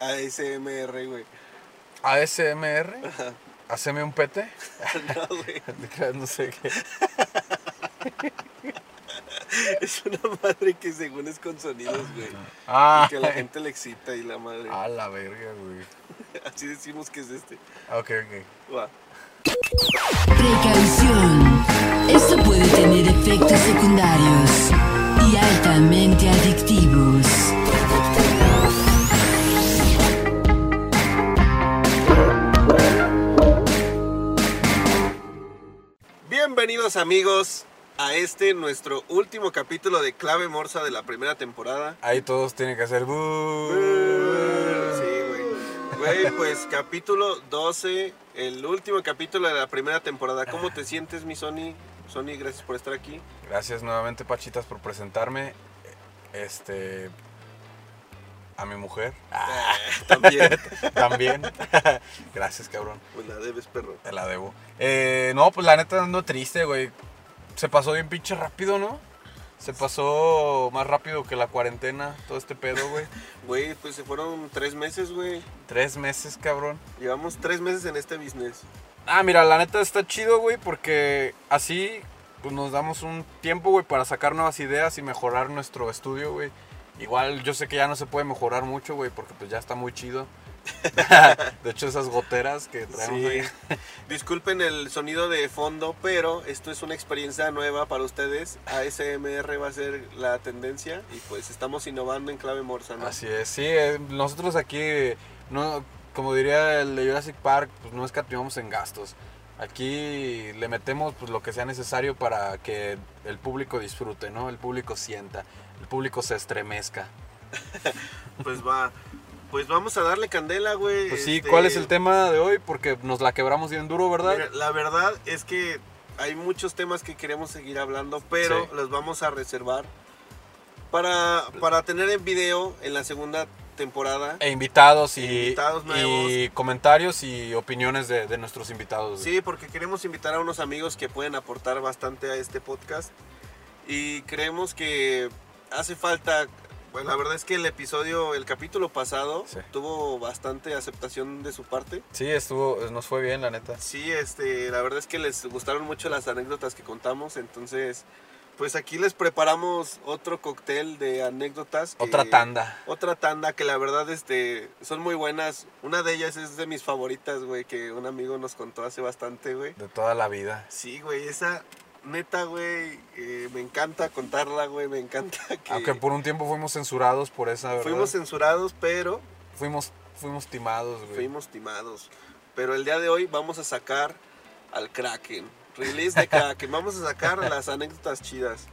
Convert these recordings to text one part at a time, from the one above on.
ASMR, güey. ASMR. Ajá. Haceme un pete. No, güey. No sé qué. Es una madre que según es con sonidos, güey. Ah, Y que la gente le excita y la madre. A la verga, güey. Así decimos que es este. Ok, ok. Va. Precaución. Esto puede tener efectos secundarios y altamente adictivos. Bienvenidos amigos a este nuestro último capítulo de Clave Morsa de la primera temporada. Ahí todos tienen que hacer. "Bú". Sí, güey. Güey, pues capítulo 12, el último capítulo de la primera temporada. ¿Cómo te sientes, mi Sony? Sony, gracias por estar aquí. Gracias nuevamente, Pachitas, por presentarme. Este. A mi mujer. Ah, También. también. Gracias, cabrón. Pues la debes, perro. Te la debo. Eh, no, pues la neta ando triste, güey. Se pasó bien pinche rápido, ¿no? Se pasó más rápido que la cuarentena, todo este pedo, güey. Güey, pues se fueron tres meses, güey. Tres meses, cabrón. Llevamos tres meses en este business. Ah, mira, la neta está chido, güey, porque así pues nos damos un tiempo, güey, para sacar nuevas ideas y mejorar nuestro estudio, güey. Igual yo sé que ya no se puede mejorar mucho, güey, porque pues ya está muy chido. de hecho, esas goteras que traemos Sí. ahí. Disculpen el sonido de fondo, pero esto es una experiencia nueva para ustedes. ASMR va a ser la tendencia y pues estamos innovando en clave morsa, ¿no? Así es, sí, eh, nosotros aquí, no, como diría el de Jurassic Park, pues no escatimamos en gastos. Aquí le metemos pues, lo que sea necesario para que el público disfrute, ¿no? El público sienta, el público se estremezca. Pues va. Pues vamos a darle candela, güey. Pues sí, Este, ¿cuál es el tema de hoy? Porque nos la quebramos bien duro, ¿verdad? mira, la verdad es que hay muchos temas que queremos seguir hablando, pero Sí. los vamos a reservar para, para tener en video en la segunda temporada. E invitados y, Invitados y nuevos. comentarios y opiniones de, de nuestros invitados. güey. Sí, porque queremos invitar a unos amigos que pueden aportar bastante a este podcast. Y creemos que hace falta. Bueno, la verdad es que el episodio, el capítulo pasado, Sí. tuvo bastante aceptación de su parte. Sí, estuvo, nos fue bien, la neta. Sí, este, la verdad es que les gustaron mucho las anécdotas que contamos. Entonces, pues aquí les preparamos otro cóctel de anécdotas. que- Otra tanda. Otra tanda que la verdad este, son muy buenas. Una de ellas es de mis favoritas, güey, que un amigo nos contó hace bastante, güey. De toda la vida. Sí, güey, esa neta, güey, eh, me encanta contarla, güey, me encanta que Aunque por un tiempo fuimos censurados por esa, ¿verdad? fuimos censurados, pero Fuimos, fuimos timados, güey. fuimos timados. Pero el día de hoy vamos a sacar al Kraken, release de Kraken, vamos a sacar las anécdotas chidas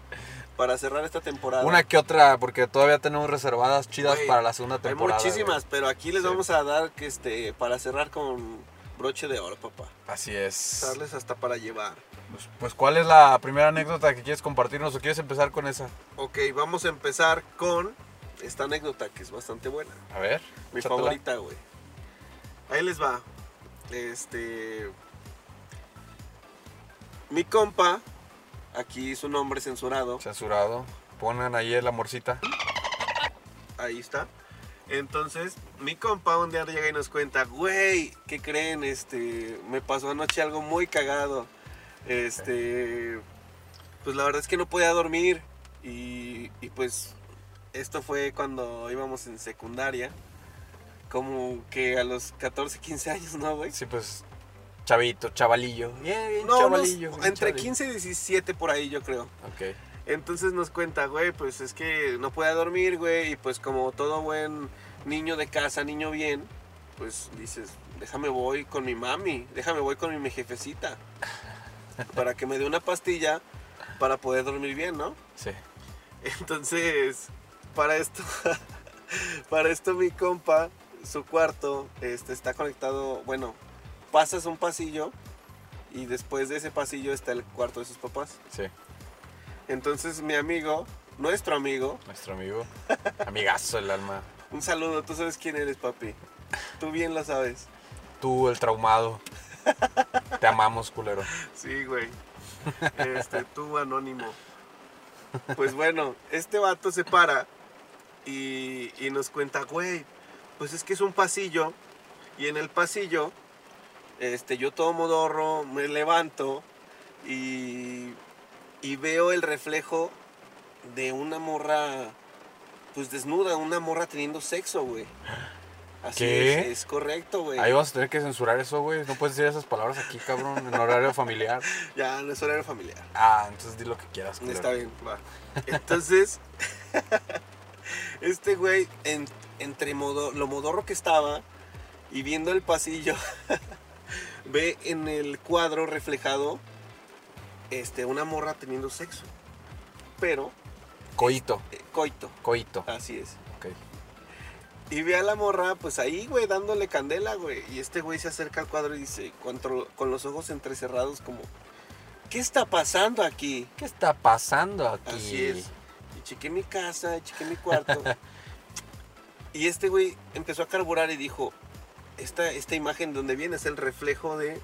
para cerrar esta temporada. Una que otra, porque todavía tenemos reservadas chidas Güey, para la segunda Hay temporada. muchísimas, pero aquí les Sí. vamos a dar que este para cerrar con broche de oro, papá. Así es. Darles hasta para llevar. Pues, pues, ¿cuál es la primera anécdota que quieres compartirnos o quieres empezar con esa? Ok, vamos a empezar con esta anécdota que es bastante buena. A ver. Mi favorita, güey. Ahí les va. Este. Mi compa, aquí su nombre censurado, Censurado. Pongan ahí el amorcita. ahí está. Entonces, mi compa un día llega y nos cuenta, güey, ¿qué creen? Este, me pasó anoche algo muy cagado. Este, pues la verdad es que no podía dormir. Y, y pues, esto fue cuando íbamos en secundaria. Como que a los 14, 15 años, ¿no, güey? Sí, pues. Chavito, chavalillo. Bien, bien, No, chavalillo. unos- bien entre chavalillo. 15 y 17 por ahí, yo creo. Ok. Entonces nos cuenta, güey, pues es que no podía dormir, güey, y pues como todo buen niño de casa, niño bien, pues dices, déjame voy con mi mami, déjame voy con mi jefecita, para que me dé una pastilla para poder dormir bien, ¿no? Sí. Entonces, para esto, para esto mi compa, su cuarto, este, está conectado, bueno, pasas un pasillo y después de ese pasillo está el cuarto de sus papás. Sí. Entonces mi amigo, nuestro amigo, Nuestro amigo. Amigazo el alma. un saludo, tú sabes quién eres, papi. Tú bien lo sabes. Tú, el traumado. Te amamos, culero. Sí, güey. Este, tú anónimo. Pues bueno, este vato se para y, y nos cuenta, güey, pues es que es un pasillo y en el pasillo, este, yo todo modorro, me levanto y, y veo el reflejo de una morra, pues desnuda, una morra teniendo sexo, güey. Así ¿Qué? es, es correcto, güey. Ahí vas a tener que censurar eso, güey. No puedes decir esas palabras aquí, cabrón, en horario familiar. Ya, no es horario familiar. Ah, entonces di lo que quieras. Está bien, va. Entonces, este güey, en- entre modo- lo modorro que estaba y viendo el pasillo, ve en el cuadro reflejado este, una morra teniendo sexo. Pero, Coito, eh, coito, coito. así es. Y ve a la morra, pues ahí, güey, dándole candela, güey. Y este güey se acerca al cuadro y dice, con los ojos entrecerrados, como, ¿qué está pasando aquí? ¿Qué está pasando aquí? Así es. Y chequé mi casa, chequé mi cuarto. y este güey empezó a carburar y dijo, esta, esta imagen donde viene es el reflejo de...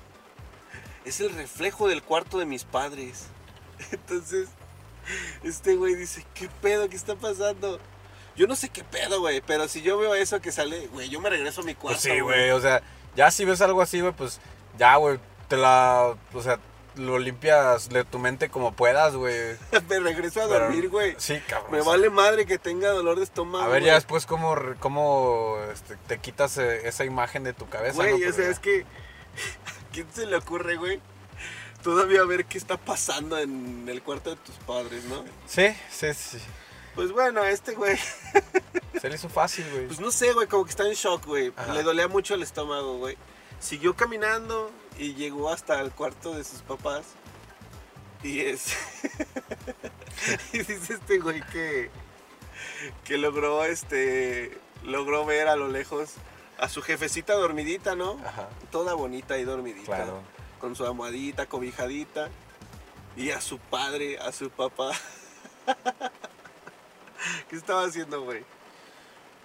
Es el reflejo del cuarto de mis padres. Entonces, este güey dice, ¿qué pedo? ¿Qué está pasando? Yo no sé qué pedo, güey, pero si yo veo eso que sale, güey, yo me regreso a mi cuarto. Pues sí, güey, o sea, ya si ves algo así, güey, pues ya, güey, te la, o sea, lo limpias de tu mente como puedas, güey. me regreso a Pero- dormir, güey. Sí, cabrón. Me vale madre que tenga dolor de estómago. A ver, ya después cómo, cómo este, te quitas eh, esa imagen de tu cabeza, Güey, ¿no? o sea, ya. es que. ¿A quién se le ocurre, güey? Todavía ver qué está pasando en el cuarto de tus padres, ¿no? Sí, sí, sí. Pues bueno, este güey. Se le hizo fácil, güey. Pues no sé, güey, como que está en shock, güey. Ajá. Le dolía mucho el estómago, güey. Siguió caminando y llegó hasta el cuarto de sus papás. Y es. y dice este güey que. Que logró, este. Logró ver a lo lejos a su jefecita dormidita, ¿no? Ajá, Toda bonita y dormidita. claro. con su almohadita, cobijadita, y a su padre, a su papá. ¿Qué estaba haciendo, güey?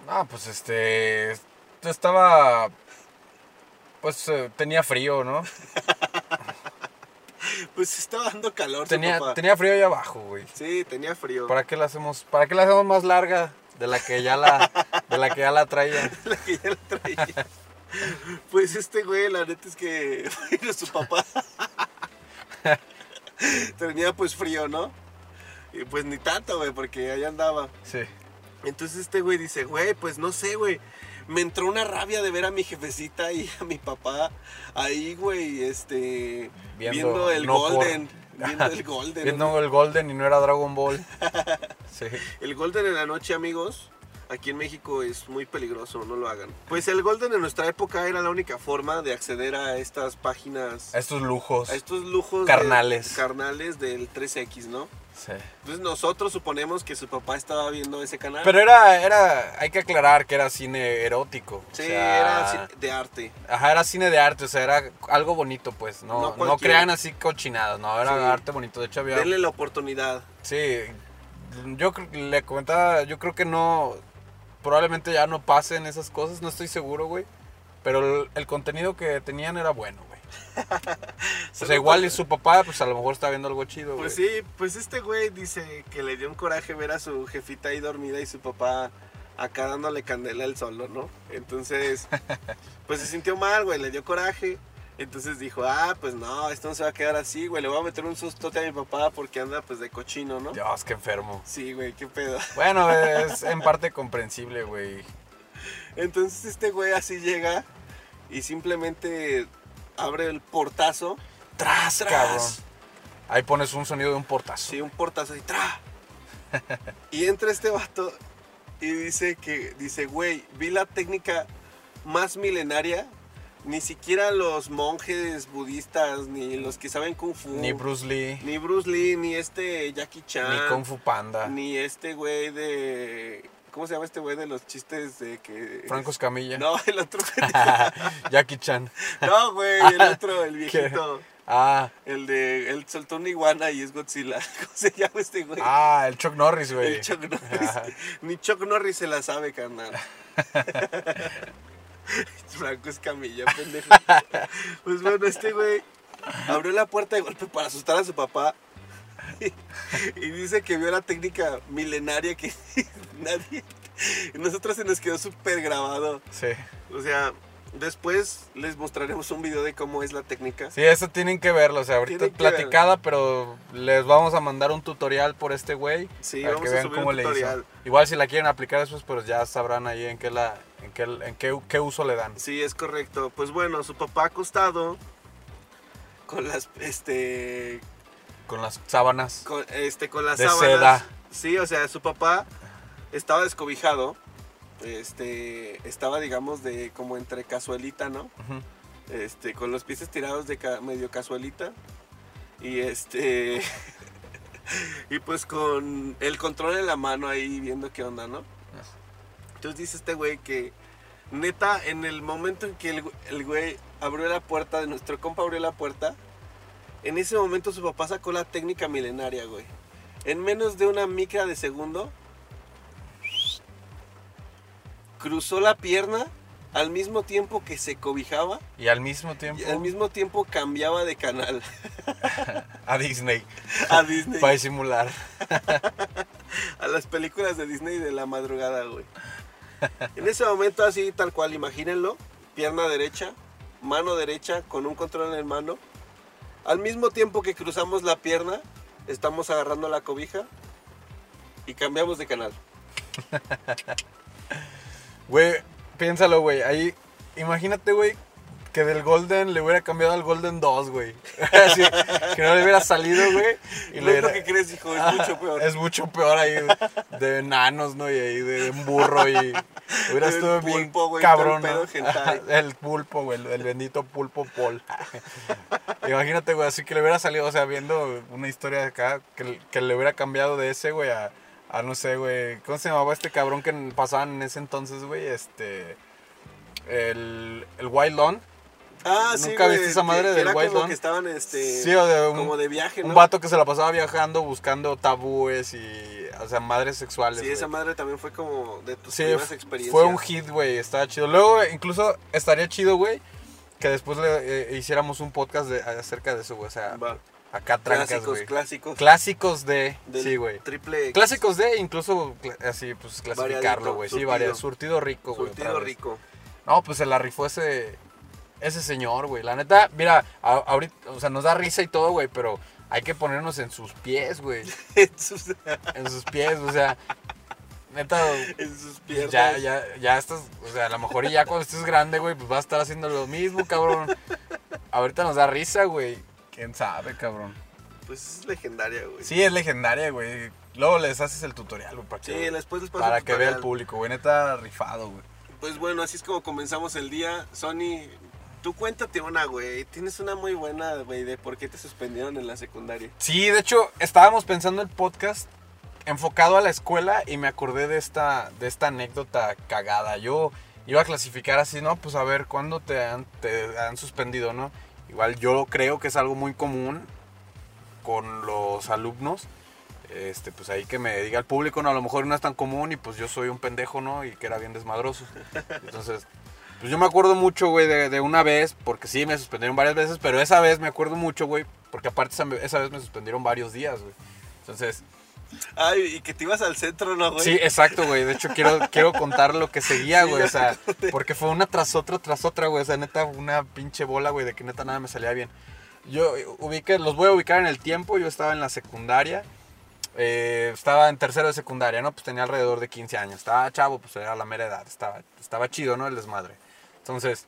No, pues este, estaba, pues eh, tenía frío, ¿no? Pues estaba dando calor Tenía, papá. tenía frío ahí abajo, güey. Sí, tenía frío. ¿Para qué la hacemos, para qué la hacemos más larga de la que ya la, de la que ya la traía? La que ya la traía. Pues este güey, la neta es que bueno, su papá tenía pues frío, ¿no? Y pues ni tanto, güey, porque ahí andaba. Sí. Entonces este güey dice, güey, pues no sé, güey. Me entró una rabia de ver a mi jefecita y a mi papá ahí, güey, este... Viendo Viendo, el no por- Golden. Viendo el Golden. Viendo el Golden y no era Dragon Ball. Sí. El Golden en la noche, amigos, aquí en México es muy peligroso, no lo hagan. Pues el Golden en nuestra época era la única forma de acceder a estas páginas, A estos lujos. a estos lujos... de- Carnales. carnales del 13X, ¿no? Sí. Entonces nosotros suponemos que su papá estaba viendo ese canal. Pero era, era, hay que aclarar que era cine erótico. o sí, sea, era ci- de arte. Ajá, era cine de arte, o sea, era algo bonito, pues. No No, crean así cochinadas, no, era Sí. arte bonito. De hecho, había. Denle la oportunidad. Sí, yo le comentaba, yo creo que no. Probablemente ya no pasen esas cosas, no estoy seguro, güey. Pero el, el contenido que tenían era bueno, güey. O sea, igual y su papá, pues a lo mejor está viendo algo chido, Pues güey. sí, pues este güey dice que le dio un coraje ver a su jefita ahí dormida y su papá acá dándole candela al solo, ¿no? Entonces, pues se sintió mal, güey, le dio coraje. Entonces dijo, ah, pues no, esto no se va a quedar así, güey, le voy a meter un sustote a mi papá porque anda pues de cochino, ¿no? Dios, qué enfermo. Sí, güey, qué pedo. Bueno, es en parte comprensible, güey. Entonces este güey así llega y simplemente abre el portazo. Tras, Tras. cabrón. Ahí pones un sonido de un portazo. Sí, un portazo y tra. y entra este vato y dice que, dice, güey, vi la técnica más milenaria. Ni siquiera los monjes budistas, ni los que saben kung fu. Ni Bruce Lee, ni Bruce Lee, ni este Jackie Chan. ni Kung Fu Panda, Ni este güey de... ¿Cómo se llama este güey de los chistes de que... Franco Escamilla, No, el otro. Jackie Chan. no, güey, el otro, el ¿Qué? viejito. Ah, El de... Él soltó una iguana y es Godzilla. ¿Cómo se llama este güey? ah, el Chuck Norris, güey. El Chuck Norris. Ni Chuck Norris se la sabe, carnal. Franco Escamilla, pendejo. Pues bueno, este güey abrió la puerta de golpe para asustar a su papá. Y, dice que vio la técnica milenaria que nadie Y nosotros se nos quedó súper grabado. Sí. O sea, después les mostraremos un video de cómo es la técnica. Sí, eso tienen que verlo. O sea, ahorita platicada, pero les vamos a mandar un tutorial por este güey. Sí, para vamos que a vean subir cómo un le tutorial. hizo. Igual si la quieren aplicar después, pues ya sabrán ahí en qué la, en qué, en qué, qué uso le dan. Sí, es correcto. Pues bueno, su papá acostado con las este Con las sábanas. con, este con las De sábanas. seda. Sí, o sea, su papá estaba descobijado. Este, estaba digamos de como entre casualita, ¿no? Este, con los pies estirados de ca- medio casualita. Y este y pues con el control en la mano ahí viendo qué onda, ¿no? Entonces dice este güey que neta en el momento en que el, güey- el güey abrió la puerta de nuestro compa abrió la puerta, en ese momento su papá sacó la técnica milenaria, güey. En menos de una micra de segundo cruzó la pierna al mismo tiempo que se cobijaba Y al mismo tiempo y al mismo tiempo cambiaba de canal a Disney. a Disney, Para disimular. a las películas de Disney de la madrugada, güey. En ese momento así, tal cual, imagínenlo, pierna derecha, mano derecha con un control en el mano. Al mismo tiempo que cruzamos la pierna, estamos agarrando la cobija y cambiamos de canal. Güey, piénsalo, güey. Ahí, imagínate, güey, que del Golden le hubiera cambiado al Golden 2, güey. Así, que no le hubiera salido, güey. Y no le es lo que crees, hijo, es mucho peor. Es mucho peor ahí, de enanos, ¿no? Y ahí de un burro y hubiera El estado bien cabrón, el pulpo, güey, el, bendito pulpo Paul. Imagínate, güey, así que le hubiera salido, o sea, viendo una historia de acá, que, que le hubiera cambiado de ese, güey, a, a no sé, güey, ¿cómo se llamaba este cabrón que pasaban en ese entonces, güey? Este, el, el Wild Lawn. Ah, ¿Nunca viste esa madre que, del White como Dawn? que estaban este Sí, o de un- como de viaje, ¿no? Un vato que se la pasaba viajando, buscando tabúes y, o sea, madres sexuales. Sí, esa madre también fue como de tus Sí, primeras experiencias. fue un hit, güey, estaba chido. Luego, incluso estaría chido, güey, que después le eh, hiciéramos un podcast de, acerca de eso, güey. O sea, Va. acá trancas, Clásicos, güey. clásicos. Clásicos de, sí, güey. Triple X. Clásicos de, incluso así, pues clasificarlo, güey. Sí, varias. Surtido rico, güey. Surtido rico. No, pues se la rifó ese, ese señor, güey. La neta, mira, a- ahorita, o sea, nos da risa y todo, güey, pero hay que ponernos en sus pies, güey. en sus, En sus pies, o sea, neta, en sus piernas. ya, ya, ya estás, o sea, a lo mejor y ya cuando estés grande, güey, pues vas a estar haciendo lo mismo, cabrón. Ahorita nos da risa, güey. ¿Quién sabe, cabrón? Pues es legendaria, güey. Sí, es legendaria, güey. Luego les haces el tutorial, güey, para que, Sí, después les paso para el que vea el público, güey. Neta, rifado, güey. Pues bueno, así es como comenzamos el día. Sony, tú cuéntate una, güey. Tienes una muy buena, güey, de por qué te suspendieron en la secundaria. Sí, de hecho, estábamos pensando el podcast enfocado a la escuela y me acordé de esta, de esta anécdota cagada. Yo iba a clasificar así, ¿no? Pues a ver, ¿cuándo te han, te han suspendido, no? Igual yo creo que es algo muy común con los alumnos. Este, pues ahí que me diga el público, no, a lo mejor no es tan común y pues yo soy un pendejo, ¿no? Y que era bien desmadroso. Entonces, pues yo me acuerdo mucho, güey, de, de una vez, porque sí, me suspendieron varias veces, pero esa vez me acuerdo mucho, güey, porque aparte esa, esa vez me suspendieron varios días, güey. Entonces, Ay, y que te ibas al centro, ¿no, güey? sí, exacto, güey. De hecho, quiero, quiero contar lo que seguía, güey. O sea, porque fue una tras otra, tras otra, güey. O sea, neta, una pinche bola, güey, de que neta nada me salía bien. Yo eh, ubiqué, los voy a ubicar en el tiempo. Yo estaba en la secundaria. eh, estaba en tercero de secundaria, ¿no? Pues tenía alrededor de 15 años. Estaba chavo, pues era la mera edad. Estaba, estaba chido, ¿no? El desmadre. Entonces,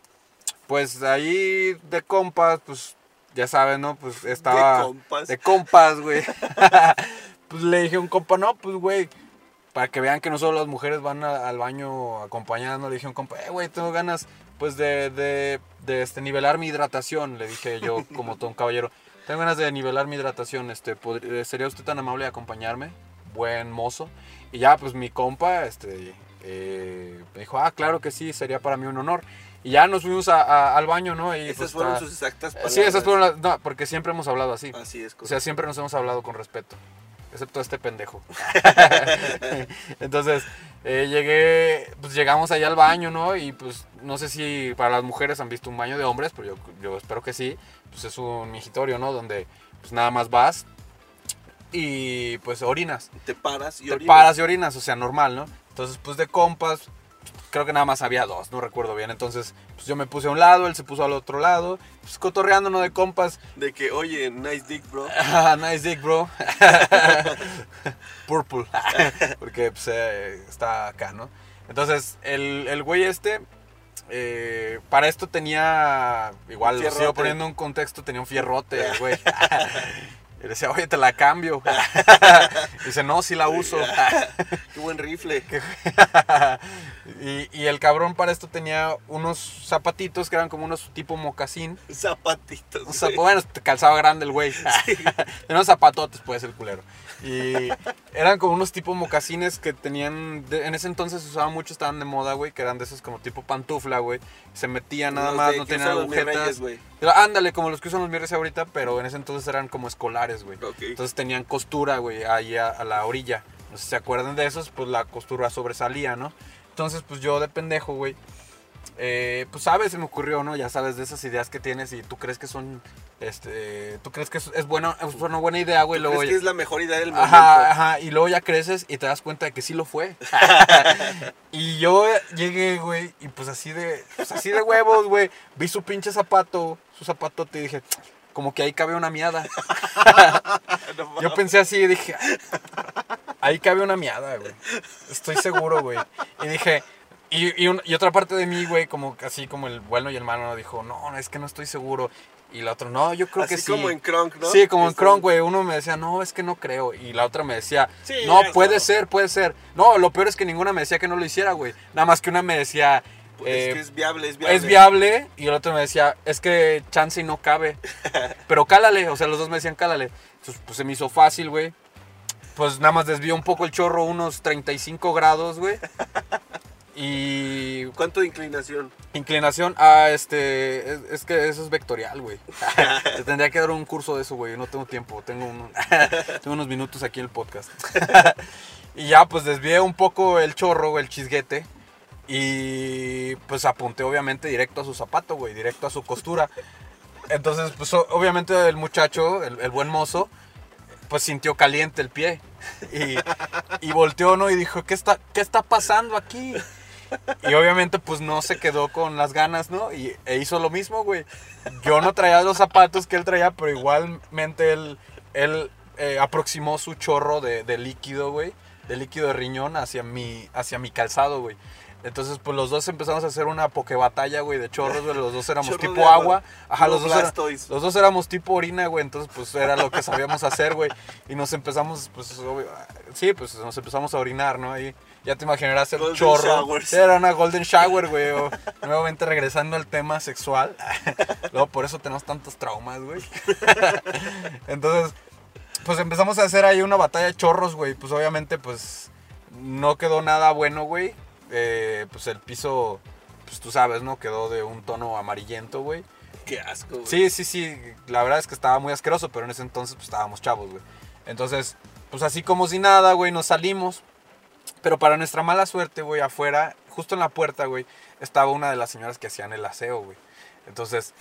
pues ahí de compas, pues ya saben, ¿no? Pues estaba. De compas. De compas, güey. pues le dije a un compa, no, pues güey, para que vean que no solo las mujeres van a- al baño acompañando, le dije a un compa, eh, güey, tengo ganas, pues de, de, de, este, nivelar mi hidratación, le dije yo como todo un caballero. Tengo ganas de nivelar mi hidratación, este, ¿podría- ¿sería usted tan amable de acompañarme? Buen mozo. Y ya, pues mi compa, este, eh, me dijo, ah, claro que sí, sería para mí un honor. Y ya nos fuimos a- a- al baño, ¿no? Y Esas pues, fueron sus exactas palabras. Sí, esas fueron las... No, porque siempre hemos hablado así. Así es, O sea, siempre nos hemos hablado con respeto. Excepto este pendejo. Entonces, eh, llegué, pues llegamos allá al baño, ¿no? Y pues no sé si para las mujeres han visto un baño de hombres, pero yo, yo espero que sí. Pues es un mingitorio, ¿no? Donde pues nada más vas y pues orinas. te paras y Te orinas. paras y orinas, o sea, normal, ¿no? Entonces, pues de compas, creo que nada más había dos, no recuerdo bien. Entonces, pues yo me puse a un lado, él se puso al otro lado, pues cotorreando, ¿no? De compas. De que, oye, nice dick, bro. Nice dick, bro. Purple. Porque pues, eh, está acá, ¿no? Entonces, el, el güey este, eh, para esto tenía, igual, lo sigo poniendo un contexto, tenía un fierrote, el güey. Y le decía, oye, te la cambio. Dice, no, sí la uso. Qué buen rifle. y, y el cabrón para esto tenía unos zapatitos que eran como unos tipo mocasín. Zapatitos. Zap- güey. bueno, te calzaba grande el güey. Tenía unos zapatotes, puede ser culero. Y eran como unos tipo mocasines que tenían. de- en ese entonces se usaban mucho, estaban de moda, güey. Que eran de esos como tipo pantufla, güey. Se metían nada Los más, de no tenían agujetas. reyes, ándale, como los que usan los mirres ahorita, pero en ese entonces eran como escolares, güey. Entonces tenían costura, güey, ahí a, a la orilla. No sé si se acuerdan de esos, pues la costura sobresalía, ¿no? Entonces, pues yo de pendejo, güey. Eh, pues sabes, se me ocurrió, ¿no? Ya sabes de esas ideas que tienes y tú crees que son, este, tú crees que es, es buena, es una buena idea, güey. ¿Tú Luego, crees ya- que es la mejor idea del momento? Ajá, ajá, y luego ya creces y te das cuenta de que sí lo fue. y yo llegué, güey, y pues así de, pues así de huevos, güey, vi su pinche zapato, su zapatote y dije, como que ahí cabe una miada. No Yo pensé así y dije, ahí cabe una miada, güey. Estoy seguro, güey. Y dije, y, y un- y otra parte de mí, güey, como así como el bueno y el malo, dijo, no, es que no estoy seguro. Y la otra, no, yo creo Así que sí. como en Kronk, ¿no? Sí, como en Este, Kronk, güey. Uno me decía, no, es que no creo. Y la otra me decía, Sí, no, puede ser, puede ser. No, lo peor es que ninguna me decía que no lo hiciera, güey. Nada más que una me decía, Pues eh, es que es viable, es viable. es viable. Y el otro me decía, es que chance y no cabe. Pero cálale, o sea, los dos me decían cálale. Entonces, pues se me hizo fácil, güey. Pues nada más desvió un poco el chorro, unos 35 grados, güey. Y ¿Cuánto de inclinación? inclinación, ah, este, es, es que eso es vectorial, güey. Te tendría que dar un curso de eso, güey. No tengo tiempo, tengo, un- tengo unos minutos aquí en el podcast. y ya, pues desvié un poco el chorro, el chisguete. Y pues apunté obviamente directo a su zapato, güey, directo a su costura. Entonces, pues obviamente el muchacho, el, el buen mozo, pues sintió caliente el pie. Y, y volteó, ¿no? Y dijo, ¿qué está, ¿qué está pasando aquí? Y obviamente pues no se quedó con las ganas, ¿no? Y e hizo lo mismo, güey. Yo no traía los zapatos que él traía, pero igualmente él, él eh, aproximó su chorro de, de líquido, güey. De líquido de riñón hacia mi, hacia mi calzado, güey. Entonces, pues los dos empezamos a hacer una pokebatalla, güey, de chorros, güey. Los dos éramos Chorro tipo agua. Ajá, los Puro dos, era- los dos éramos tipo orina, güey. Entonces, pues era lo que sabíamos hacer, güey. Y nos empezamos, pues, obvio, sí, pues nos empezamos a orinar, ¿no? Ahí ya te imaginarás el Golden chorro. showers. Era una golden shower, güey. o nuevamente regresando al tema sexual. Luego por eso tenemos tantos traumas, güey. Entonces, pues empezamos a hacer ahí una batalla de chorros, güey. Pues obviamente, pues no quedó nada bueno, güey. Eh, pues el piso, pues tú sabes, ¿no? Quedó de un tono amarillento, güey. Qué asco, güey. Sí, sí, sí. La verdad es que estaba muy asqueroso, pero en ese entonces pues estábamos chavos, güey. Entonces, pues así como si nada, güey, nos salimos. Pero para nuestra mala suerte, güey, afuera, justo en la puerta, güey, estaba una de las señoras que hacían el aseo, güey. Entonces,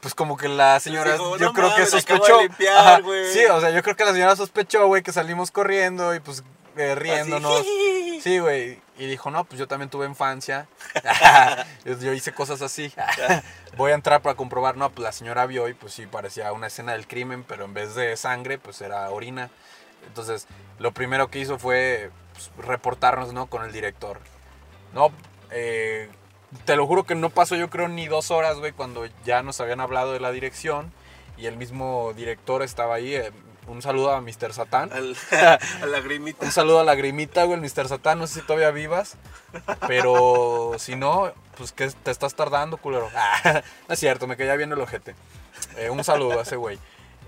pues como que la señora, dijo, yo "No creo que mames, sospechó. limpiar, Ajá, sí, o sea, yo creo que la señora sospechó, güey, que salimos corriendo y pues eh, riéndonos. Así, Sí, güey. Y dijo, no, pues yo también tuve infancia. yo hice cosas así. Voy a entrar para comprobar. No, pues la señora vio y pues sí, parecía una escena del crimen, pero en vez de sangre, pues era orina. Entonces, lo primero que hizo fue pues, reportarnos, ¿no? Con el director. No, eh, te lo juro que no pasó yo creo ni dos horas, güey, cuando ya nos habían hablado de la dirección y el mismo director estaba ahí. eh, un saludo a Mr. Satán. Al, a la grimita. Un saludo a la grimita, güey, el Mr. Satán. No sé si todavía vivas. Pero si no, pues que te estás tardando, culero. No es cierto, me caía bien el ojete. Eh, un saludo a ese güey.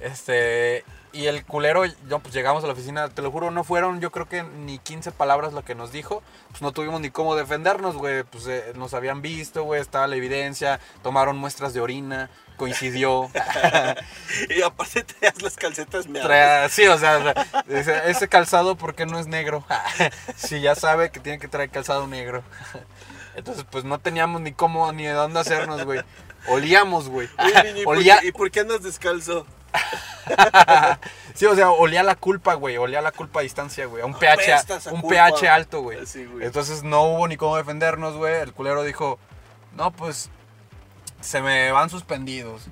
Este. Y el culero, yo, pues llegamos a la oficina, te lo juro, no fueron, yo creo que ni 15 palabras lo que nos dijo. Pues no tuvimos ni cómo defendernos, güey. Pues eh, nos habían visto, güey, estaba la evidencia. Tomaron muestras de orina, coincidió. Y aparte traías las calcetas meadas. Sí, o sea, ese calzado, ¿por qué no es negro? si ya sabe que tiene que traer calzado negro. Entonces, pues no teníamos ni cómo ni de dónde hacernos, güey. Olíamos, güey. ¿y por Olía. ¿y por qué andas descalzo? sí, o sea, olía la culpa, güey. Olía la culpa a distancia, güey. A un pH, un culpa. pH alto, güey. Sí, güey. Entonces no hubo ni cómo defendernos, güey. El culero dijo, no, pues se me van suspendidos.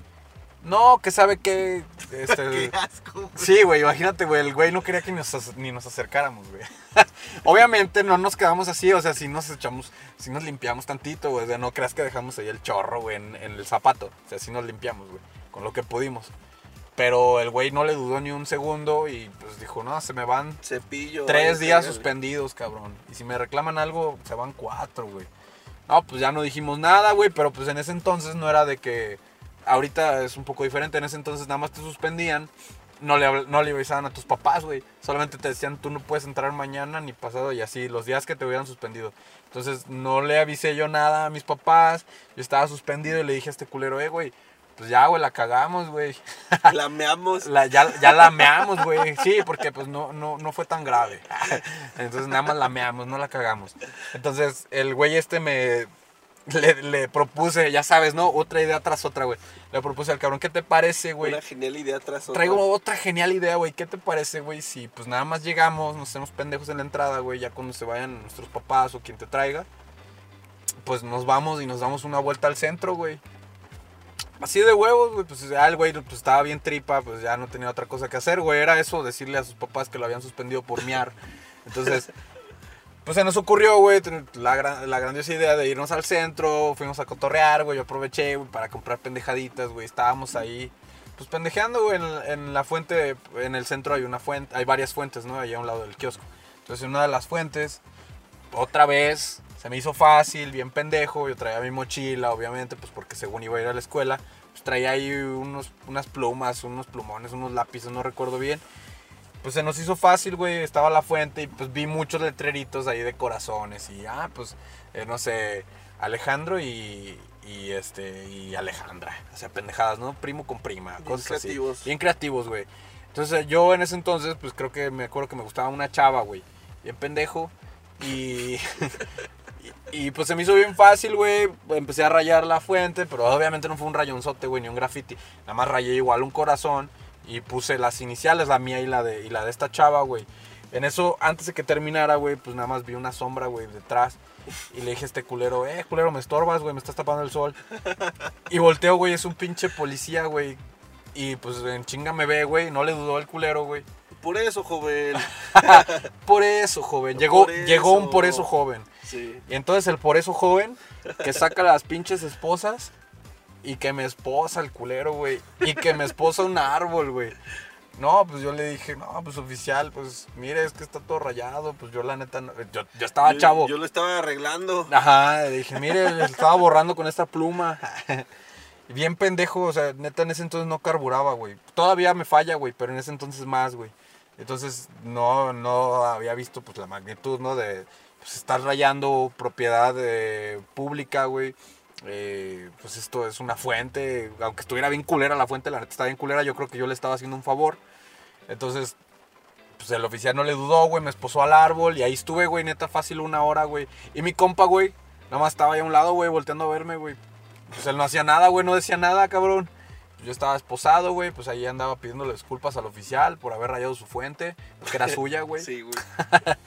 No, que sabe que... Este, Qué asco, güey. Sí, güey, imagínate, güey, el güey no quería que nos, ni nos acercáramos, güey. Obviamente no nos quedamos así, o sea, si nos echamos, si nos limpiamos tantito, güey, o sea, no creas que dejamos ahí el chorro, güey, en, en el zapato, o sea, sí nos limpiamos, güey, con lo que pudimos. Pero el güey no le dudó ni un segundo y pues dijo, no, se me van Cepillo. tres días suspendidos, cabrón. Y si me reclaman algo, se van cuatro, güey. No, pues ya no dijimos nada, güey, pero pues en ese entonces no era de que... Ahorita es un poco diferente, en ese entonces nada más te suspendían, no le, no le avisaban a tus papás, güey. Solamente te decían, tú no puedes entrar mañana ni pasado y así, los días que te hubieran suspendido. Entonces no le avisé yo nada a mis papás, yo estaba suspendido y le dije a este culero, eh, güey, pues ya, güey, la cagamos, güey. Lameamos. La- ya, ya la meamos, güey. Sí, porque pues no, no, no fue tan grave. Entonces nada más la meamos, no la cagamos. Entonces el güey este me... Le, le propuse, ya sabes, ¿no? Otra idea tras otra, güey. Le propuse al cabrón, ¿qué te parece, güey? Una genial idea tras otra. Traigo otra genial idea, güey. ¿Qué te parece, güey? Si pues nada más llegamos, nos hacemos pendejos en la entrada, güey. Ya cuando se vayan nuestros papás o quien te traiga, pues nos vamos y nos damos una vuelta al centro, güey. Así de huevos, güey. Pues ya el güey pues, estaba bien tripa, pues ya no tenía otra cosa que hacer, güey. Era eso, decirle a sus papás que lo habían suspendido por miar. Entonces, pues se nos ocurrió, güey, la, gran- la grandiosa idea de irnos al centro. Fuimos a cotorrear, güey. Yo aproveché, güey, para comprar pendejaditas, güey. Estábamos ahí, pues pendejeando, güey. En, en la fuente, en el centro hay una fuente, hay varias fuentes, ¿no? Allá a un lado del kiosco. Entonces, en una de las fuentes, otra vez, se me hizo fácil, bien pendejo. Yo traía mi mochila, obviamente, pues porque según iba a ir a la escuela, pues traía ahí unos, unas plumas, unos plumones, unos lápices, no recuerdo bien. Pues se nos hizo fácil, güey. Estaba la fuente y pues vi muchos letreritos ahí de corazones. Y ah, pues, eh, no sé, Alejandro y, y este y Alejandra. O sea, pendejadas, ¿no? Primo con prima, Bien cosas así. creativos. Bien creativos, güey. Entonces yo en ese entonces, pues creo que me acuerdo que me gustaba una chava, güey. Bien pendejo. Y, y, pues se me hizo bien fácil, güey. Empecé a rayar la fuente, pero obviamente no fue un rayonzote, güey, ni un graffiti. Nada más rayé igual un corazón y puse las iniciales, la mía y la de, y la de esta chava, güey. En eso, antes de que terminara, güey, pues nada más vi una sombra, güey, detrás. Y le dije a este culero, eh, culero, me estorbas, güey, me estás tapando el sol. Y volteo, güey, es un pinche policía, güey. Y pues en chinga me ve, güey, no le dudó el culero, güey. Por eso, joven. Por eso, joven. Llegó, Por llegó un por eso joven. Sí. Y entonces el por eso joven que saca las pinches esposas y que me esposa el culero, güey. Y que me esposa un árbol, güey. No, pues yo le dije, no, pues oficial, pues mire, es que está todo rayado. Pues yo la neta, no- yo, yo estaba Yo- chavo. Yo lo estaba arreglando. Ajá, le dije, mire, le estaba borrando con esta pluma. Bien pendejo, o sea, neta en ese entonces no carburaba, güey. Todavía me falla, güey, pero en ese entonces más, güey. Entonces no, no había visto pues la magnitud, ¿no? De pues, estar rayando propiedad eh, pública, güey. Eh, pues esto es una fuente, aunque estuviera bien culera la fuente, la neta está bien culera, yo creo que yo le estaba haciendo un favor. Entonces, pues el oficial no le dudó, güey, me esposó al árbol y ahí estuve, güey, neta fácil una hora, güey. Y mi compa, güey, nada más estaba ahí a un lado, güey, volteando a verme, güey. Pues él no hacía nada, güey, no decía nada, cabrón. Yo estaba esposado, güey, pues ahí andaba pidiéndole disculpas al oficial por haber rayado su fuente, porque era suya, güey. Sí, güey.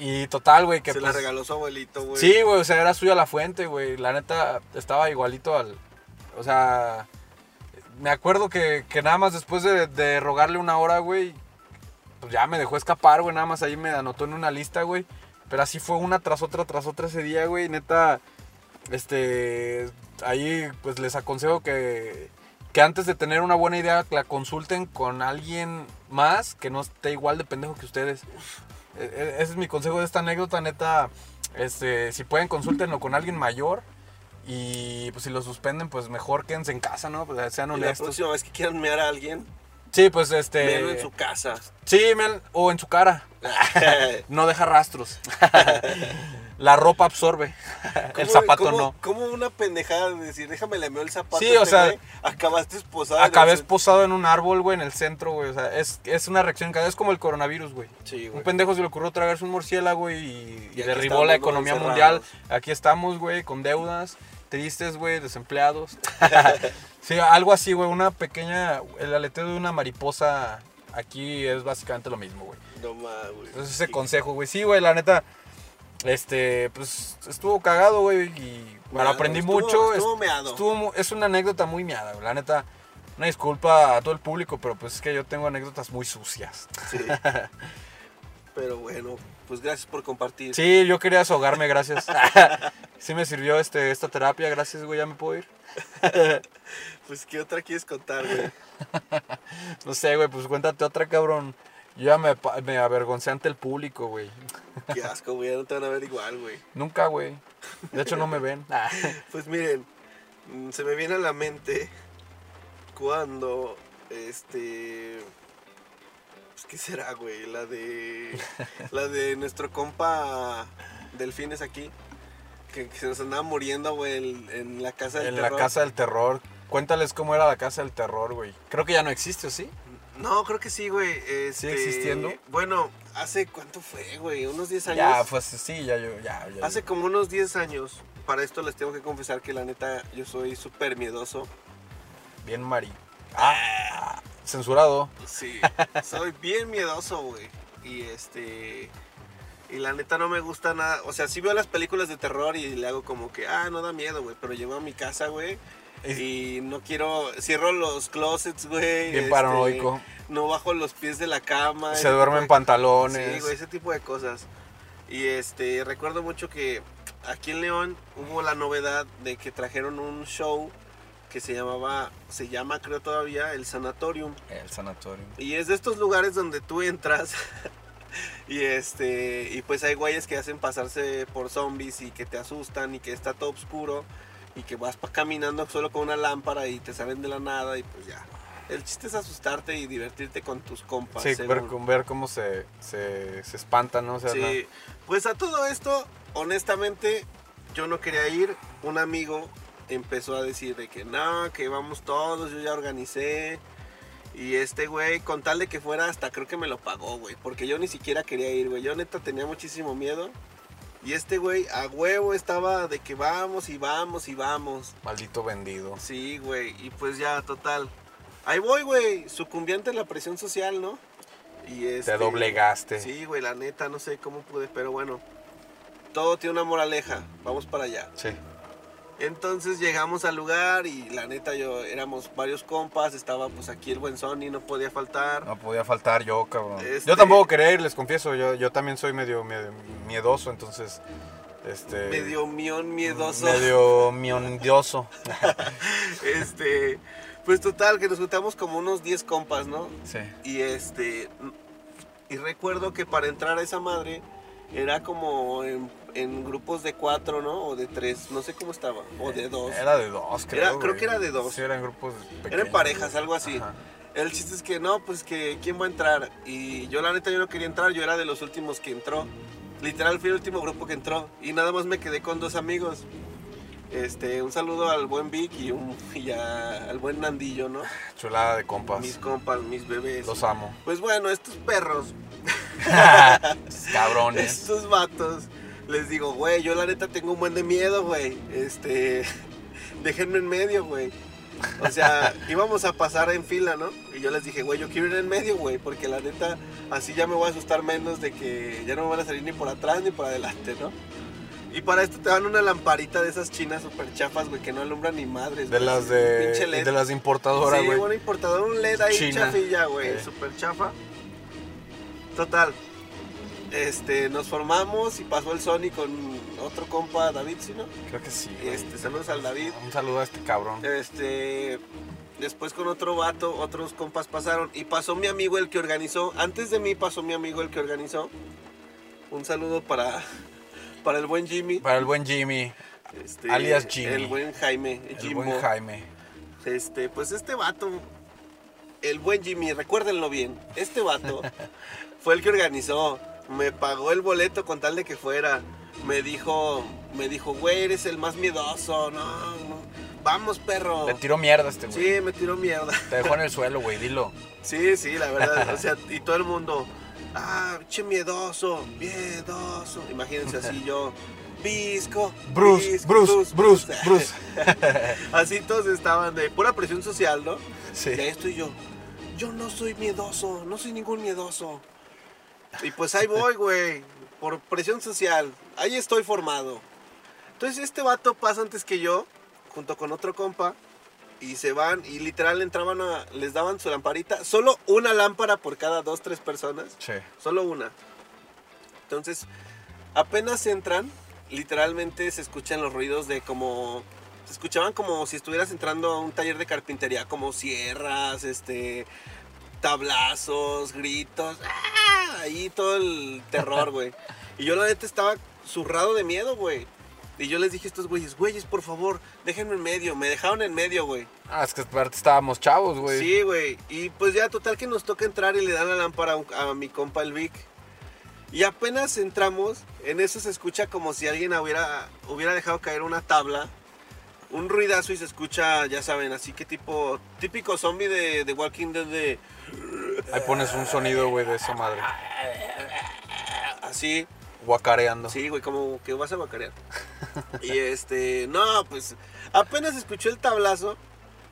Y total, güey, que Se la pues, regaló su abuelito, güey. Sí, güey, o sea, era suya la fuente, güey. La neta estaba igualito al. O sea, me acuerdo que, que nada más después de, de rogarle una hora, güey, pues ya me dejó escapar, güey. Nada más ahí me anotó en una lista, güey. Pero así fue una tras otra, tras otra ese día, güey. Neta, este. Ahí, pues les aconsejo que, que antes de tener una buena idea, la consulten con alguien más que no esté igual de pendejo que ustedes. E- e- Ese es mi consejo de esta anécdota, neta. Este, si pueden, consúltenlo con alguien mayor. Y pues si lo suspenden, pues mejor quédense en casa, ¿no? Pues sean Y la honestos. próxima vez que quieran mear a alguien, Sí, pues este. mearlo en su casa. Sí, men, o en su cara. No deja rastros. La ropa absorbe. El ¿Cómo- zapato cómo- no. Como una pendejada de decir, déjame le meo el zapato. Sí, o este sea, acabaste esposado. Acabé esposado en un árbol, güey, en el centro, güey. O sea, es, es una reacción cada vez como el coronavirus, güey. Sí, Un güey. pendejo se le ocurrió tragarse un murciélago y, y Y derribó la ¿no? economía Encerrados. mundial. Aquí estamos, güey, con deudas, tristes, güey, desempleados. Sí, algo así, güey, una pequeña, el aleteo de una mariposa aquí es básicamente lo mismo, güey. No más, güey. Entonces ese Sí. consejo, güey. Sí, güey, la neta, este, pues estuvo cagado, güey, y me lo aprendí estuvo- mucho. estuvo es- meado. estuvo es una anécdota muy meada, güey. La neta, una disculpa a todo el público, pero pues es que yo tengo anécdotas muy sucias. Sí. Pero bueno, pues gracias por compartir. Sí, yo quería desahogarme, gracias. sí me sirvió este, esta terapia, gracias, güey, ya me puedo ir. Pues, ¿qué otra quieres contar, güey? No sé, güey, pues cuéntate otra, cabrón. Yo ya me avergoncé ante el público, güey. Qué asco, güey. ya No te van a ver igual, güey. Nunca, güey. De hecho, no me ven. Ah. Pues miren, mm, se me viene a la mente cuando, este... Pues, ¿qué será, güey? La de... La de nuestro compa Delfines aquí. Que, que se nos andaba muriendo, güey, en, en la casa del En la terror. casa del terror. Cuéntales cómo era la casa del terror, güey. Creo que ya no existe, ¿o sí? No, creo que sí, güey. Este, ¿Sigue existiendo? Bueno, ¿hace cuánto fue, güey? ¿Unos 10 años? Ya, pues sí, ya yo, ya, ya. Hace como unos 10 años. Para esto les tengo que confesar que la neta yo soy súper miedoso. Bien mari. Ah, censurado. Sí, soy bien miedoso, güey. Y este. Y la neta no me gusta nada. O sea, sí veo las películas de terror y le hago como que, ah, no da miedo, güey. Pero llego a mi casa, güey. Y no quiero. Cierro los closets, güey. Bien este, paranoico. No bajo los pies de la cama. Se duerme en de- pantalones. Sí, güey, ese tipo de cosas. Y este, recuerdo mucho que aquí en León hubo la novedad de que trajeron un show que se llamaba, se llama creo todavía, el Sanatorium. El sanatorio. Y es de estos lugares donde tú entras y este, y pues hay güeyes que hacen pasarse por zombies y que te asustan y que está todo oscuro y que vas caminando solo con una lámpara y te salen de la nada y pues ya. El chiste es asustarte y divertirte con tus compas. Sí, ver, ver cómo se, se, se espantan, ¿no? O sea, Sí, pues a todo esto, honestamente, yo no quería ir. Un amigo empezó a decir de que no, que vamos todos, yo ya organicé. Y este güey, con tal de que fuera, hasta creo que me lo pagó, güey. Porque yo ni siquiera quería ir, güey. Yo neta tenía muchísimo miedo. Y este güey, a huevo, estaba de que vamos y vamos y vamos. maldito vendido. Sí, güey. Y pues ya, total. Ahí voy, güey. Sucumbiente a la presión social, ¿no? Y este, Te doblegaste. Sí, güey, la neta, no sé cómo pude, pero bueno. Todo tiene una moraleja. Vamos para allá. Sí. Entonces llegamos al lugar y la neta yo éramos varios compas, estaba pues aquí el buen Sony, no podía faltar. No podía faltar yo, cabrón. Este- Yo tampoco quería ir, les confieso. Yo, yo también soy medio, medio miedoso, entonces. Este. Medio mión miedoso. Medio miondioso. Este, pues total que nos juntamos como unos 10 compas, ¿no? Sí. Y este y recuerdo que para entrar a esa madre era como en, en grupos de cuatro, ¿no? O de tres, no sé cómo estaba. O de dos. Era de dos, creo. Era- creo que era de dos. Sí, eran grupos pequeños. Eran parejas, algo así. Ajá. El chiste es que no, pues que quién va a entrar. Y yo la neta yo no quería entrar, yo era de los últimos que entró. Literal fui el último grupo que entró. Y nada más me quedé con dos amigos. Este, un saludo al buen Vic y, un, y a- al buen Nandillo, ¿no? Chulada de compas. Mis compas, mis bebés. Los amo. Pues bueno, estos perros, Cabrones. estos vatos, les digo, güey, yo la neta tengo un buen de miedo, güey. Este, déjenme en medio, güey. O sea, íbamos a pasar en fila, ¿no? Y yo les dije, güey, yo quiero ir en medio, güey, porque la neta, así ya me voy a asustar menos de que ya no me van a salir ni por atrás ni por adelante, ¿no? Y para esto te dan una lamparita de esas chinas super chafas, güey, que no alumbran ni madres. De güey, las de, pinche LED. de las de importadora, sí, güey. bueno, importador, un LED ahí China. chafilla, güey, Eh. super chafa. Total. Este, nos formamos y pasó el Sony con otro compa, David, ¿sí, no? Creo que sí. güey. Este, saludos al David. Un saludo a este cabrón. Este, después con otro vato, otros compas pasaron y pasó mi amigo el que organizó. Antes de mí pasó mi amigo el que organizó. Un saludo para, para el buen Jimmy. Para el buen Jimmy, este, alias Jimmy. El buen Jaime. el Jimbo. buen Jaime. Este, pues este vato, el buen Jimmy, recuérdenlo bien, este vato fue el que organizó, me pagó el boleto con tal de que fuera, me dijo, me dijo, güey, eres el más miedoso, no, no, vamos perro. Le tiró mierda este güey. Sí, me tiró mierda. Te dejó en el suelo, güey, dilo. Sí, sí, la verdad, o sea, y todo el mundo, ah, che miedoso, miedoso, imagínense así yo, Visco. Bruce, Visco, Bruce, Bruce, Bruce. Así todos estaban de pura presión social, ¿no? Sí. Y ahí estoy yo. Yo no soy miedoso, no soy ningún miedoso. Y pues ahí voy, güey. Por presión social. Ahí estoy formado. Entonces este vato pasa antes que yo, junto con otro compa. Y se van, y literal entraban a. Les daban su lamparita. Solo una lámpara por cada dos, tres personas. Sí. Solo una. Entonces, apenas entran, literalmente se escuchan los ruidos de como. Se escuchaban como si estuvieras entrando a un taller de carpintería, como sierras, este. Tablazos, gritos. ¡ah! Ahí todo el terror, güey. Y yo la neta estaba zurrado de miedo, güey. Y yo les dije a estos güeyes, güeyes, por favor, déjenme en medio. Me dejaron en medio, güey. Ah, es que aparte estábamos chavos, güey. Sí, güey. Y pues ya, total que nos toca entrar y le dan la lámpara a, un- a mi compa el Vic. Y apenas entramos, en eso se escucha como si alguien hubiera, hubiera dejado caer una tabla. Un ruidazo y se escucha, ya saben, así que tipo, típico zombie de, de Walking Dead de... Ahí pones un sonido, güey, de esa madre. Así, Guacareando. sí, güey, como que vas a bacarear. y este, no, pues apenas escuchó el tablazo,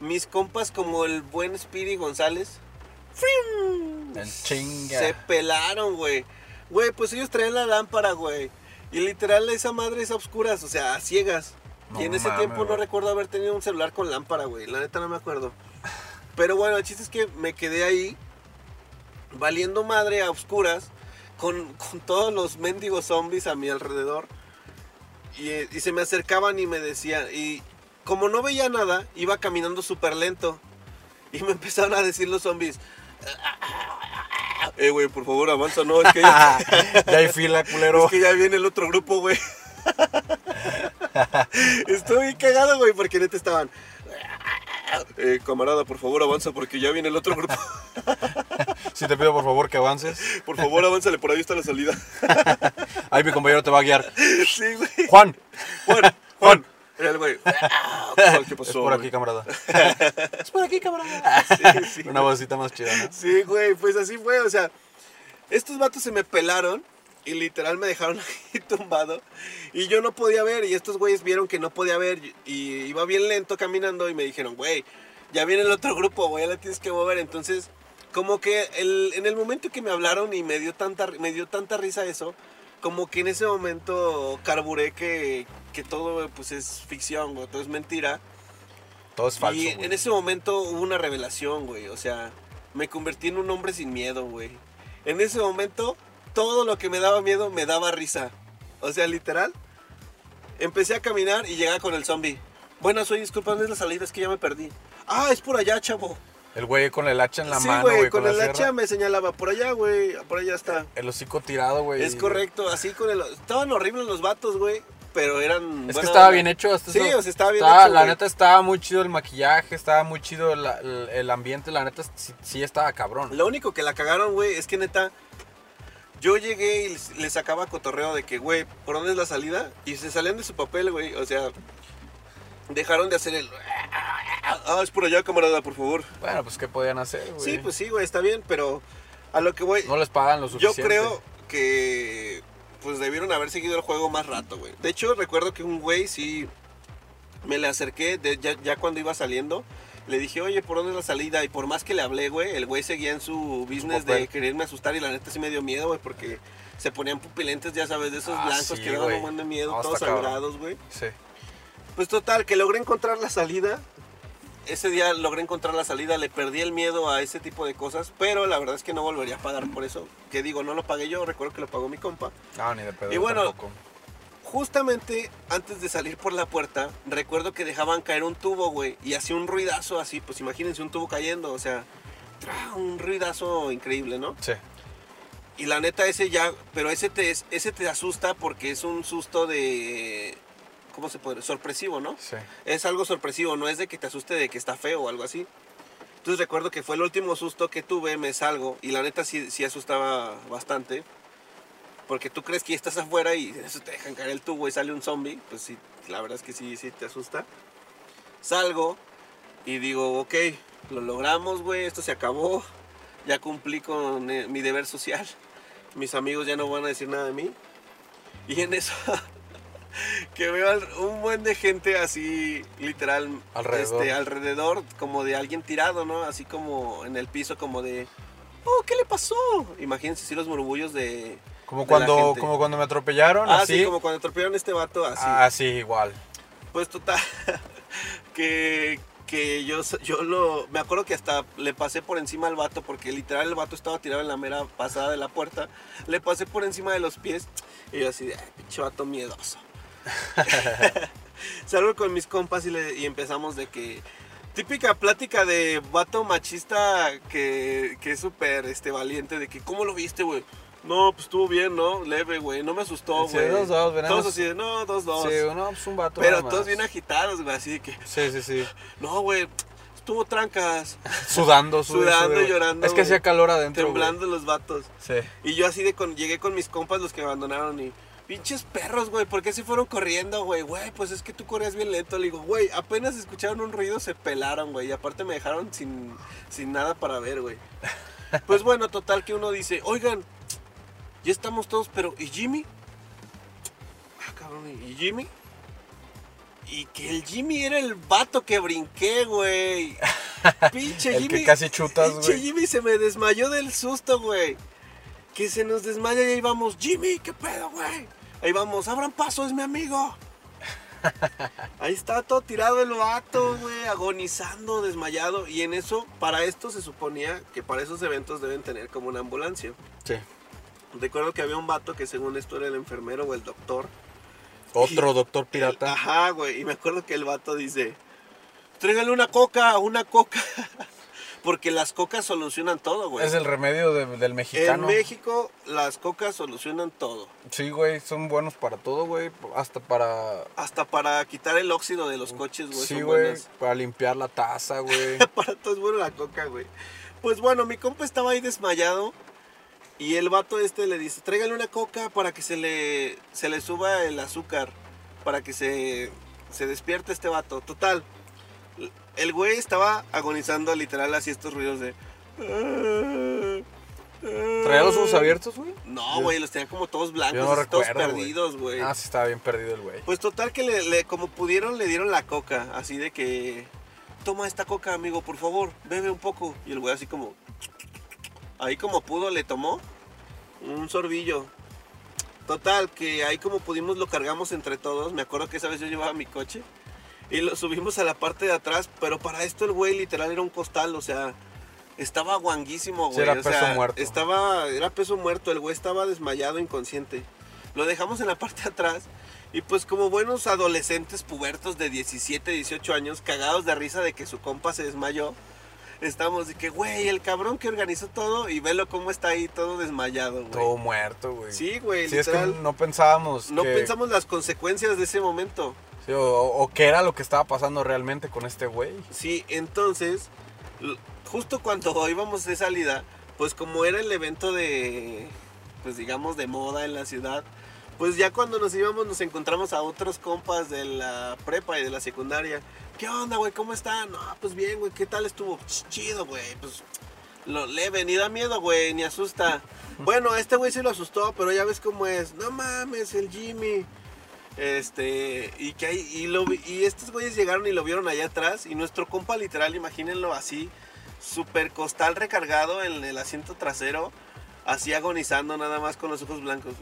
mis compas como el buen Speedy González. En chinga. Se pelaron, güey. Güey, pues ellos traen la lámpara, güey. Y literal esa madre es a oscuras, o sea, a ciegas. No y en ese mames, tiempo no güey. recuerdo haber tenido un celular con lámpara, güey. La neta no me acuerdo. Pero bueno, el chiste es que me quedé ahí, valiendo madre a oscuras, con, con todos los mendigos zombies a mi alrededor. Y, y se me acercaban y me decían, y como no veía nada, iba caminando súper lento. Y me empezaron a decir los zombies, eh, güey, por favor, avanza, no, es que ya, ya hay fila, culero. es que ya viene el otro grupo, güey. Estoy cagado, güey, porque neta estaban. Eh, camarada, por favor, avanza porque ya viene el otro grupo. Si te pido por favor que avances. Por favor, avánzale, por ahí está la salida. Ahí mi compañero te va a guiar. Sí, güey. Juan, Juan, Juan. El güey. ¿Qué pasó? es por aquí, camarada. es por aquí, camarada. Sí, sí. Una vocita más chida, ¿no? Sí, güey, pues así fue, o sea, estos vatos se me pelaron y literal me dejaron ahí tumbado y yo no podía ver y estos güeyes vieron que no podía ver y iba bien lento caminando y me dijeron, güey, ya viene el otro grupo, güey, ya la tienes que mover, entonces como que el- en el momento que me hablaron y me dio tanta, me dio tanta risa eso, como que en ese momento carburé que, que todo pues es ficción, güey, todo es mentira. Todo es falso. Y güey. en ese momento hubo una revelación, güey. O sea, me convertí en un hombre sin miedo, güey. En ese momento, todo lo que me daba miedo me daba risa. O sea, literal. Empecé a caminar y llegaba con el zombie. Bueno, soy disculpa, ¿dónde es la salida? Es que ya me perdí. Ah, es por allá, chavo. El güey con el hacha en la sí, mano, güey, güey, con, la el sierra. hacha me señalaba. Por allá, güey. Por allá está. El hocico tirado, güey. Es correcto, así con el... Estaban horribles los vatos, güey. Pero eran... Es que estaba bien hecho. Hasta Sí, eso. o sea, estaba bien Estaba- hecho, La neta estaba muy chido el maquillaje, estaba muy chido el ambiente, la neta sí, sí estaba cabrón. Lo único que la cagaron, güey, es que neta, yo llegué y les, les sacaba cotorreo de que, güey, ¿por dónde es la salida? Y se salían de su papel, güey, o sea, dejaron de hacer el... Ah, es por allá, camarada, por favor. Bueno, pues ¿qué podían hacer, güey? Sí, pues sí, güey, está bien, pero a lo que voy, No les pagan lo yo suficiente. creo que, pues debieron haber seguido el juego más rato, güey. De hecho, recuerdo que un güey sí me le acerqué de- ya, ya cuando iba saliendo. Le dije, oye, ¿por dónde es la salida? Y por más que le hablé, güey, el güey seguía en su business de quererme asustar y la neta sí me dio miedo, güey, porque se ponían pupilentes, ya sabes, de esos Ah, blancos sí, que daban un buen de miedo, No, todos sangrados, güey. Sí. Pues total, que logré encontrar la salida. Ese día logré encontrar la salida, le perdí el miedo a ese tipo de cosas, pero la verdad es que no volvería a pagar por eso. Que digo, no lo pagué yo, recuerdo que lo pagó mi compa. No, ni de pedo. Y bueno, tampoco. Justamente antes de salir por la puerta, recuerdo que dejaban caer un tubo, güey, y hacía un ruidazo así, pues imagínense un tubo cayendo, o sea, un ruidazo increíble, ¿no? Sí. Y la neta ese ya, pero ese te, ese te asusta porque es un susto de, ¿cómo se puede? Sorpresivo, ¿no? Sí. Es algo sorpresivo, no es de que te asuste de que está feo o algo así. Entonces recuerdo que fue el último susto que tuve, me salgo y la neta sí, sí asustaba bastante. Porque tú crees que ya estás afuera y eso te dejan caer el tubo y sale un zombie. Pues sí, la verdad es que sí, sí te asusta. Salgo y digo, ok, lo logramos, güey, esto se acabó. Ya cumplí con eh, mi deber social. Mis amigos ya no van a decir nada de mí. Y en eso que veo un buen de gente así, literal, Alrededor. este, alrededor, como de alguien tirado, ¿no? Así como en el piso, como de, oh, ¿qué le pasó? Imagínense así los murmullos de... Como cuando, como cuando me atropellaron, Ah, así. sí, como cuando atropellaron a este vato, así. Ah, sí, igual. Pues total, que, que yo, yo lo, me acuerdo que hasta le pasé por encima al vato, porque literal el vato estaba tirado en la mera pasada de la puerta, le pasé por encima de los pies, y yo así "Ay, pinche vato miedoso. Salgo con mis compas y, le- y empezamos de que, típica plática de vato machista que, que es súper este, valiente, de que, ¿cómo lo viste, güey? No, pues estuvo bien, ¿no? Leve, güey, no me asustó, Sí, güey. dos, dos, venimos- Todos así de, no, dos, dos. Sí, no, pues un vato. Pero todos bien agitados, güey, así de que, Sí, sí, sí. no, güey, estuvo trancas, Sudando, Sudando y llorando, Es que hacía calor adentro. temblando los vatos. Sí. Y yo así de, con, llegué con mis compas, los que abandonaron, y, pinches perros, güey, ¿por qué se fueron corriendo, güey? Güey, pues es que tú corrías bien lento. Le digo, güey, apenas escucharon un ruido, se pelaron, güey, y aparte me dejaron sin, sin nada para ver, güey. Pues bueno, total que uno dice, oigan, ya estamos todos, pero ¿y Jimmy? Ah, cabrón, ¿y Jimmy? Y que el Jimmy era el vato que brinqué, güey. Pinche El Jimmy. que casi chutas, Pinche güey. Jimmy se me desmayó del susto, güey. Que se nos desmaya y ahí vamos. Jimmy, ¿qué pedo, güey? Ahí vamos, abran paso, es mi amigo. Ahí está todo tirado el vato, güey, agonizando, desmayado. Y en eso, para esto se suponía que para esos eventos deben tener como una ambulancia. Sí. Recuerdo que había un vato que según esto era el enfermero o el doctor. Otro doctor El- pirata. ajá, güey. Y me acuerdo que el vato dice, tráigale una coca, una coca. Porque las cocas solucionan todo, güey. Es el remedio de- del En mexicano. México las cocas solucionan todo. Sí, güey, son buenos para todo, güey. Hasta para. Hasta para quitar el óxido de los coches, güey. Sí, güey. Para limpiar la taza, güey. para todo es bueno la coca, güey. Pues bueno, mi compa estaba ahí desmayado. Y el vato este le dice, tráigale una coca para que se le, se le suba el azúcar. Para que se, se despierte este vato. Total. El güey estaba agonizando literal así estos ruidos de... ¿Traía los ojos abiertos, güey? No, güey, los tenía como todos blancos, no todos perdidos, güey. Ah, sí, estaba bien perdido el güey. Pues total que le, le- como pudieron le dieron la coca, así de que toma esta coca, amigo, por favor, bebe un poco. Y el güey así como ahí como pudo le tomó un sorbillo. Total que ahí como pudimos lo cargamos entre todos. Me acuerdo que esa vez yo llevaba mi coche y lo subimos a la parte de atrás, pero para esto el güey literal era un costal, o sea, estaba guanguísimo, Sí, güey. era o sea, peso muerto. Estaba era peso muerto, el güey estaba desmayado, inconsciente. Lo dejamos en la parte de atrás y pues como buenos adolescentes pubertos de 17, 18 años, cagados de risa de que su compa se desmayó, estamos de que, güey, el cabrón que organizó todo y velo cómo está ahí todo desmayado, güey. Todo muerto, güey. Sí, güey, Sí, es que literal. no pensábamos. no que- pensamos las consecuencias de ese momento. sí, o, o qué era lo que estaba pasando realmente con este güey. Sí, entonces, justo cuando íbamos de salida, pues como era el evento de, pues digamos, de moda en la ciudad, pues ya cuando nos íbamos nos encontramos a otros compas de la prepa y de la secundaria. ¿Qué onda, güey? ¿Cómo están? No, pues bien, güey, ¿qué tal estuvo? Ch- Chido, güey, pues lo leve, ni da miedo, güey, ni asusta. Bueno, este güey sí lo asustó, pero ya ves cómo es. No mames, el Jimmy. Este, y que hay, y, lo, y estos güeyes llegaron y lo vieron allá atrás. Y nuestro compa, literal, imagínenlo así, super costal recargado en el asiento trasero, así agonizando nada más con los ojos blancos,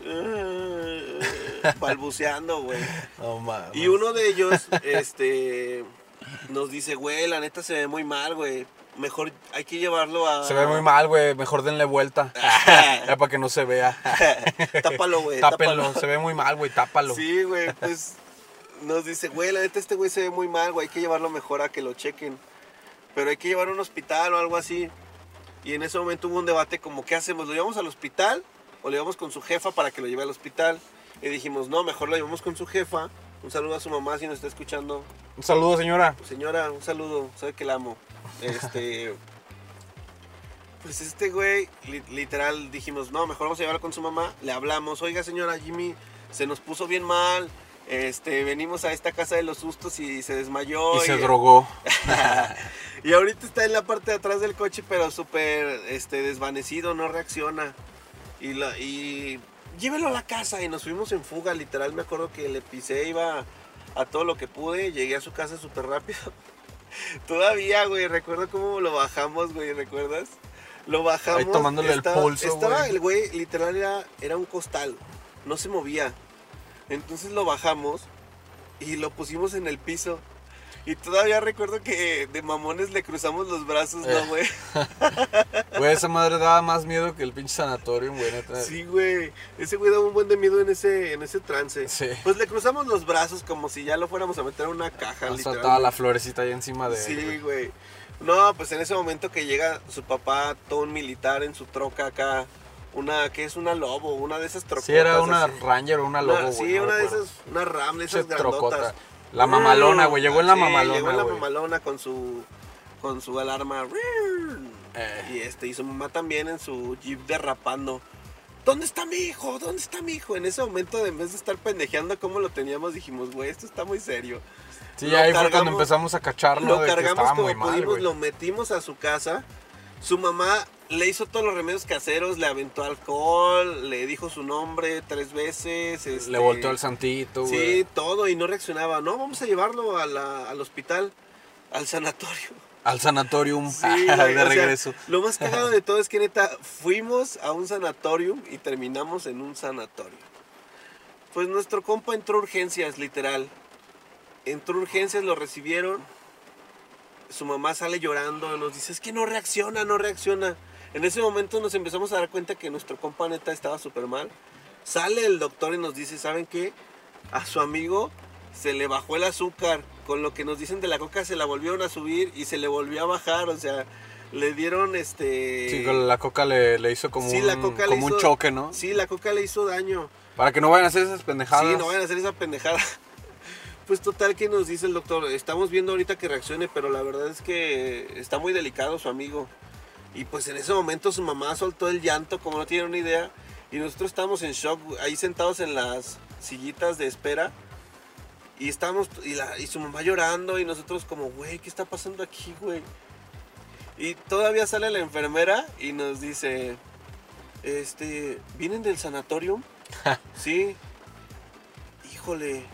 balbuceando, güey. No mames. Y uno de ellos, este, nos dice, güey, la neta se ve muy mal, güey. Mejor hay que llevarlo a. Se ve muy mal, güey. Mejor denle vuelta. ya para que no se vea. tápalo, güey. Tápenlo. tápalo. Se ve muy mal, güey. Tápalo. Sí, güey, pues nos dice, güey, la neta este güey se ve muy mal, güey, hay que llevarlo mejor a que lo chequen. Pero hay que llevarlo a un hospital o algo así. Y en ese momento hubo un debate como, ¿qué hacemos? ¿Lo llevamos al hospital o lo llevamos con su jefa para que lo lleve al hospital? Y dijimos, no, mejor lo llevamos con su jefa. Un saludo a su mamá si nos está escuchando. Un saludo, señora. Señora, un saludo, sabe que la amo. Este. Pues este güey, li- literal, dijimos, no, mejor vamos a llevarlo con su mamá. Le hablamos, oiga señora Jimmy, se nos puso bien mal. Este, venimos a esta casa de los sustos y se desmayó. Y se drogó. y ahorita está en la parte de atrás del coche, pero súper este, desvanecido, no reacciona. Y, la- y llévelo a la casa y nos fuimos en fuga, literal me acuerdo que le pisé, iba a todo lo que pude, llegué a su casa súper rápido. Todavía, güey, recuerdo cómo lo bajamos, güey, ¿recuerdas? Lo bajamos. Ahí tomándole el pulso, Estaba güey. el güey, literal era, era un costal, no se movía. Entonces lo bajamos y lo pusimos en el piso. Y todavía recuerdo que de mamones le cruzamos los brazos, Eh. ¿no, güey? Güey, esa madre daba más miedo que el pinche sanatorio, güey, neta. Sí, güey. Ese güey daba un buen de miedo en ese, en ese trance. Sí. Pues le cruzamos los brazos como si ya lo fuéramos a meter a una caja, O sea, la florecita ahí encima de él, Sí, güey. güey. No, pues en ese momento que llega su papá, todo un militar en su troca acá, una, ¿qué es? Una lobo, una de esas trocas. Sí, era una Ranger o una Lobo, güey. Sí, no una de esas, una Ram, de esas Pinche trocota. La mamalona, güey. Llegó en la Sí, mamalona, Llegó en la mamalona con su, con su alarma. Eh. Y este, y su mamá también en su jeep derrapando. ¿Dónde está mi hijo? ¿Dónde está mi hijo? En ese momento, en vez de estar pendejeando como lo teníamos, dijimos, güey, esto está muy serio. Sí, Lo ahí fue cuando cargamos- empezamos a cacharlo Lo de cargamos como muy mal, pudimos, güey. lo metimos a su casa. Su mamá le hizo todos los remedios caseros, le aventó alcohol, le dijo su nombre tres veces. Le este, volteó el santito. Sí, todo, y no reaccionaba. No, vamos a llevarlo a la- al hospital, al sanatorio. Al sanatorium, Sí, de sea, regreso. lo más cagado de todo es que neta, fuimos a un sanatorium y terminamos en un sanatorio. Pues nuestro compa entró a urgencias, literal. Entró a urgencias, lo recibieron. Su mamá sale llorando, nos dice, es que no reacciona, no reacciona. En ese momento nos empezamos a dar cuenta que nuestro compa neta estaba súper mal. Sale el doctor y nos dice, ¿saben qué? A su amigo se le bajó el azúcar. Con lo que nos dicen de la coca se la volvieron a subir y se le volvió a bajar. O sea, le dieron este... Sí, la coca le, le hizo como, Sí, un, la coca le como un hizo- choque, ¿no? Sí, la coca le hizo daño. Para que no vayan a hacer esas pendejadas. Sí, no vayan a hacer esa pendejada. Pues total que nos dice el doctor, estamos viendo ahorita que reaccione, pero la verdad es que está muy delicado su amigo. Y pues en ese momento su mamá soltó el llanto, como no tienen una idea, y nosotros estábamos en shock, ahí sentados en las sillitas de espera. Y estábamos, y, la, y su mamá llorando, y nosotros como, güey, ¿qué está pasando aquí, güey? Y todavía sale la enfermera y nos dice, este, ¿vienen del sanatorio? sí. Híjole.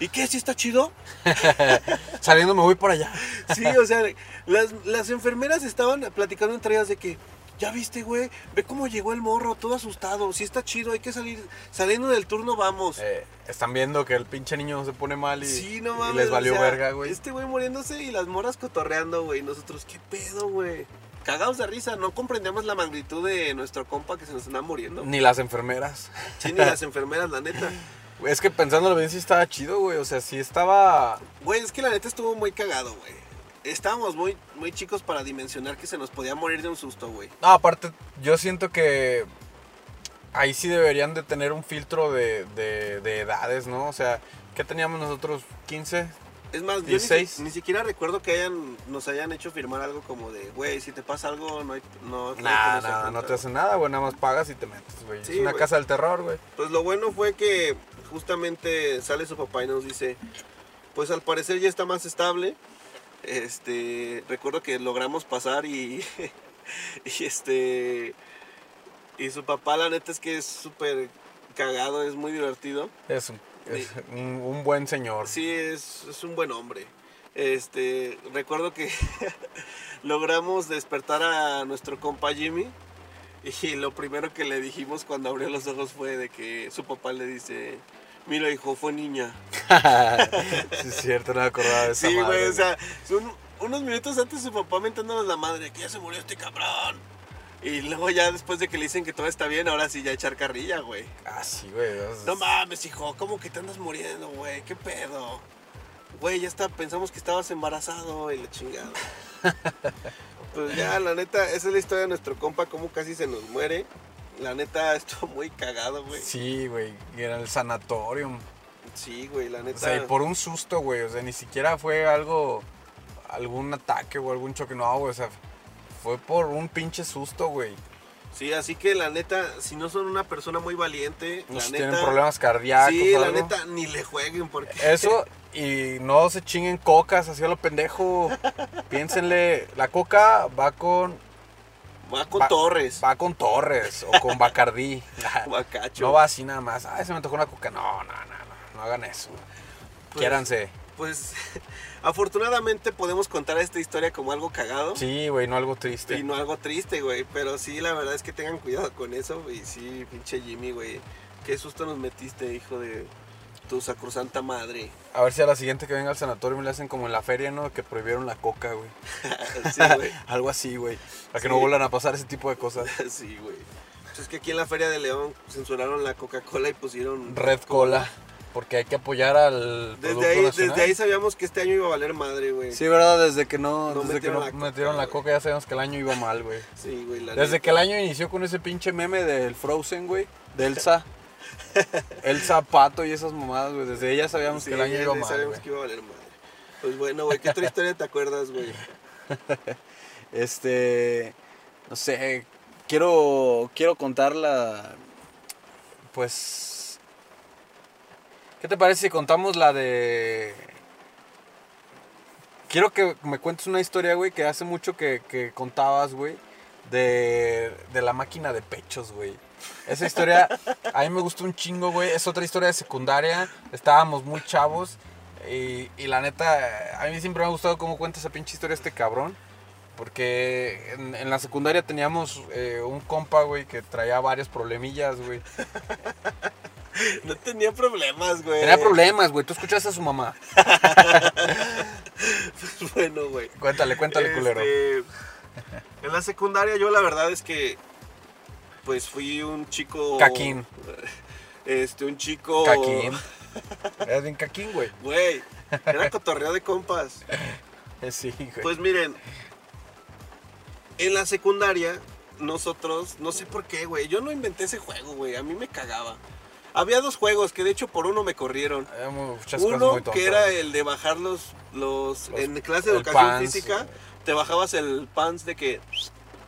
¿Y qué? ¿Sí está chido? Saliendo me voy por allá. Sí, o sea, las, las enfermeras estaban platicando entre ellas de que, ya viste, güey, ve cómo llegó el morro, todo asustado. Sí está chido, hay que salir. Saliendo del turno, vamos. Eh, están viendo que el pinche niño se pone mal y, sí, no y mames. les valió o sea, verga, güey. Este güey muriéndose y las moras cotorreando, güey. Nosotros, ¿qué pedo, güey? Cagados de risa, no comprendíamos la magnitud de nuestro compa que se nos anda muriendo. Ni las enfermeras. Sí, ni las enfermeras, la neta. Es que pensándolo bien sí estaba chido, güey. O sea, sí estaba... Güey, es que la neta estuvo muy cagado, güey. Estábamos muy, muy chicos para dimensionar que se nos podía morir de un susto, güey. No, aparte, yo siento que ahí sí deberían de tener un filtro de, de- de edades, ¿no? O sea, ¿qué teníamos nosotros? ¿15? Es más, yo ni, 16. si- ni siquiera recuerdo que hayan, nos hayan hecho firmar algo como de, güey, si te pasa algo, no hay... No, nada, contra". no te hacen nada, güey. Nada más pagas y te metes, güey. Sí, es una casa del terror, güey. Pues lo bueno fue que justamente sale su papá y nos dice, pues al parecer ya está más estable. Este, recuerdo que logramos pasar y, y este, y su papá la neta es que es súper cagado, es muy divertido. Es, un, es un, un buen señor. Sí, es, es un buen hombre. Este, recuerdo que logramos despertar a nuestro compa Jimmy y lo primero que le dijimos cuando abrió los ojos fue de que su papá le dice, mira hijo, fue niña. sí, es cierto, no me acordaba de esa Sí, güey, o sea, son unos minutos antes su papá mentándonos la madre, que ya se murió este cabrón. Y luego ya después de que le dicen que todo está bien, ahora sí ya echar carrilla, güey. Ah, sí, güey. No mames, hijo, ¿cómo que te andas muriendo, güey? ¿Qué pedo? Güey, ya está, pensamos que estabas embarazado y la chingada. pues ya, la neta, esa es la historia de nuestro compa, cómo casi se nos muere. La neta, estuvo muy cagado, güey. Sí, güey. Era el sanatorium. Sí, güey, la O neta. sea, y por un susto, güey. O sea, ni siquiera fue algo. algún ataque o algún choque. No, güey. O sea, fue por un pinche susto, güey. Sí, así que la neta, si no son una persona muy valiente, No la si neta. tienen problemas cardíacos. Sí, o la algo. neta, ni le jueguen porque. Eso, y no se chinguen cocas así a lo pendejo. Piénsenle, la coca va con Va con Va- Torres. Va con Torres o con Bacardí. Bacacho. no va así nada más. Ay, se me tocó una coca. No, no, no, no. No hagan eso. Quiéranse. Pues afortunadamente podemos contar esta historia como algo cagado. Sí, güey, no algo triste. Y no algo triste, güey. Pero sí, la verdad es que tengan cuidado con eso. Y sí, pinche Jimmy, güey. Qué susto nos metiste, hijo de tu sacrosanta madre. A ver si a la siguiente que venga al sanatorio me le hacen como en la feria, ¿no? Que prohibieron la coca, güey. sí, güey. Algo así, güey. Para que Sí. no vuelvan a pasar ese tipo de cosas. Sí, güey. Pues es que aquí en la Feria de León censuraron la Coca-Cola y pusieron Red Cola. Porque hay que apoyar al Desde producto ahí, nacional. desde ahí sabíamos que este año iba a valer madre, güey. Sí, ¿verdad? Desde que no, No desde que metieron no la coca, la ya sabíamos que el año iba mal, güey. Sí, güey. Desde neta. que el año inició con ese pinche meme del Frozen, güey. De Elsa. Elsa Pato y esas mamadas, güey. Desde ella sabíamos Sí, que el año iba le mal, sabíamos güey. que iba a valer madre. Pues bueno, güey, ¿qué otra historia te acuerdas, güey? Este. No sé. Quiero. Quiero contar la. Pues. ¿Qué te parece si contamos la de. Quiero que me cuentes una historia, güey, que hace mucho que, que contabas, güey. De, de la máquina de pechos, güey. Esa historia a mí me gustó un chingo, güey. Es otra historia de secundaria. Estábamos muy chavos. Y, y la neta, a mí siempre me ha gustado cómo cuenta esa pinche historia este cabrón. Porque en, en la secundaria teníamos eh, un compa, güey, que traía varios problemillas, güey. No tenía problemas, güey. Tenía problemas, güey. Tú escuchaste a su mamá. bueno, güey. Cuéntale, cuéntale, culero. Este, en la secundaria yo la verdad es que pues fui un chico Caquín. Este, un chico Caquín. Eras bien caquín, güey. Güey, era cotorreo de compas. Sí, güey. Pues miren, en la secundaria nosotros, no sé por qué, güey, yo no inventé ese juego, güey, a mí me cagaba. Había dos juegos que de hecho por uno me corrieron. Uno que era el de bajar los, los, Los- en clase de educación pants, física, te bajabas el pants de que,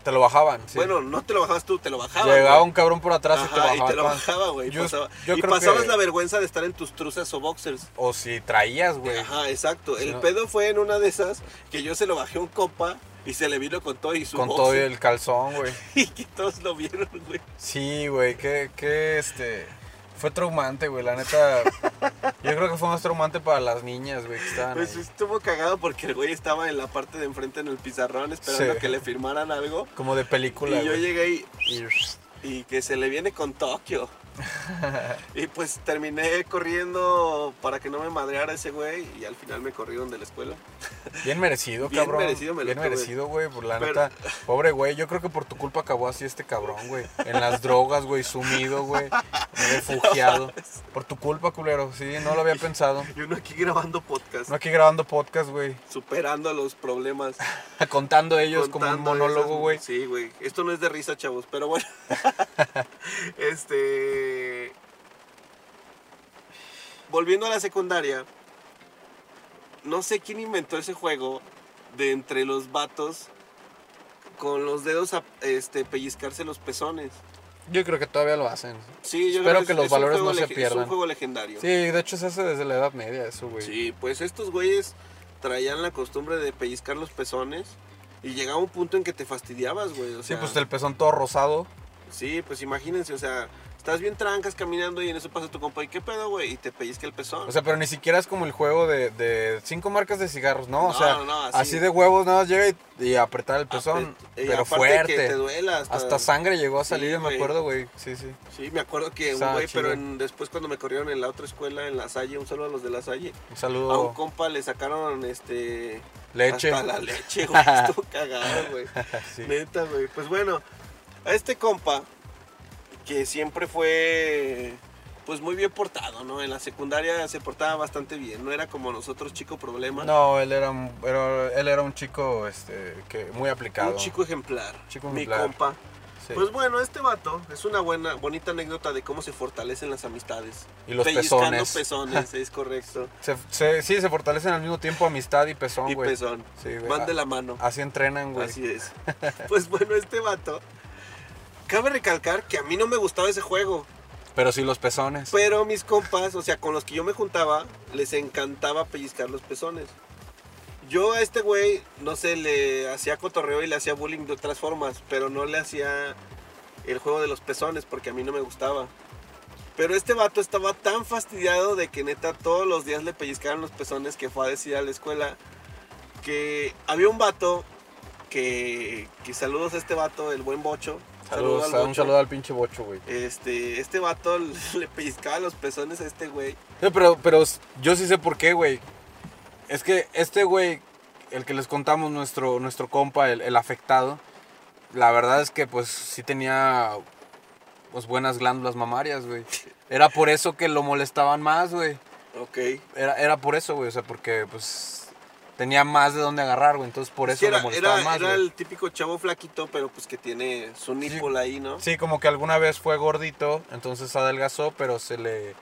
Te lo bajaban, sí. bueno, no te lo bajabas tú, te lo bajaban. Llegaba güey. un cabrón por atrás y te bajaba. y te lo bajaba, güey. Yo- pasaba- yo y creo pasabas que- la vergüenza de estar en tus truzas o boxers. O si traías, güey. Ajá, exacto. Sí, el no. pedo fue en una de esas que yo se lo bajé a un compa y se le vino con todo y su Con boxer. todo el calzón, güey. Y que todos lo vieron, güey. Sí, güey, que, que este. Fue traumante, güey, la neta. Yo creo que fue más traumante para las niñas, güey, que estaban Pues ahí. estuvo cagado porque el güey estaba en la parte de enfrente en el pizarrón esperando Sí. que le firmaran algo. Como de película, y yo llegué y, Y- que se le viene con Tokio. y pues terminé corriendo para que no me madreara ese güey y al final me corrieron de la escuela. Bien merecido, Bien cabrón. merecido me lo Bien merecido, güey. Por la Pero- neta, pobre güey. Yo creo que por tu culpa acabó así este cabrón, güey. En las drogas, güey, sumido, güey. Refugiado. Por tu culpa, culero. Sí, no lo había pensado. Y uno aquí grabando podcast, No aquí grabando podcast, güey. superando los problemas. Contando ellos como un monólogo, güey. Sí, güey. Esto no es de risa, chavos, pero bueno. este. Volviendo a la secundaria, no sé quién inventó ese juego de entre los vatos con los dedos a, este, pellizcarse los pezones. Yo creo que todavía lo hacen. Sí, yo Espero creo que es- los es valores no se lege- Es pierdan. un juego legendario. Sí, de hecho se hace desde la Edad Media eso, güey. Sí, pues estos güeyes traían la costumbre de pellizcar los pezones y llegaba un punto en que te fastidiabas, güey. O Sí, pues el pezón todo rosado. Sí, pues imagínense, o sea, estás bien trancas caminando y en eso pasa tu compa y qué pedo, güey, y te pellizca el pezón. O sea, pero ni siquiera es como el juego de, de cinco marcas de cigarros, ¿no? O No, sea, no, no, así. así. de huevos nada más llega y, y apretar el pezón. Apre- y pero fuerte. Que te duela hasta, Hasta sangre llegó a Sí, salir, me acuerdo, güey. Sí, sí. Sí, me acuerdo que un güey, pero en- después cuando me corrieron en la otra escuela, en La Salle, un saludo a los de La Salle, Un a un saludo. compa le sacaron, este... Leche. Hasta la leche, güey, estuvo cagado, güey. Sí. Neta, güey. Pues bueno, a este compa, que siempre fue, pues muy bien portado, ¿no? En la secundaria se portaba bastante bien, no era como nosotros, chico problema. No, él era, un- era- él era un chico este, que muy aplicado. Un chico ejemplar. Chico mi ejemplar. compa. Sí. Pues bueno, este vato es una buena, bonita anécdota de cómo se fortalecen las amistades. Y los pezones. pezones, es correcto. Se- se- sí, se fortalecen al mismo tiempo amistad y pezón, y güey. pezón. Sí, güey. Van de Ah, la mano. Así entrenan, güey. Así es. Pues bueno, este vato. Cabe recalcar que a mí no me gustaba ese juego. Pero sí los pezones. Pero mis compas, o sea, con los que yo me juntaba, les encantaba pellizcar los pezones. Yo a este güey, no sé, le hacía cotorreo y le hacía bullying de otras formas, pero no le hacía el juego de los pezones porque a mí no me gustaba. Pero este vato estaba tan fastidiado de que neta todos los días le pellizcaban los pezones que fue a decir a la escuela que había un vato que, que saludos a este vato, el buen bocho. Saludos, al un saludo al pinche bocho, güey. Este, este vato le pellizcaba los pezones a este güey. Sí, pero, pero yo sí sé por qué, güey. Es que este güey, el que les contamos, nuestro, nuestro compa, el, el afectado, la verdad es que pues sí tenía pues buenas glándulas mamarias, güey. Era por eso que lo molestaban más, güey. Ok. Era, era por eso, güey. O sea, porque pues tenía más de dónde agarrar, güey. Entonces por Sí, eso era, molestaban era- más, era güey. el típico chavo flaquito, pero pues que tiene su nipple ahí, ¿no? Sí, como que alguna vez fue gordito, entonces adelgazó, pero se le,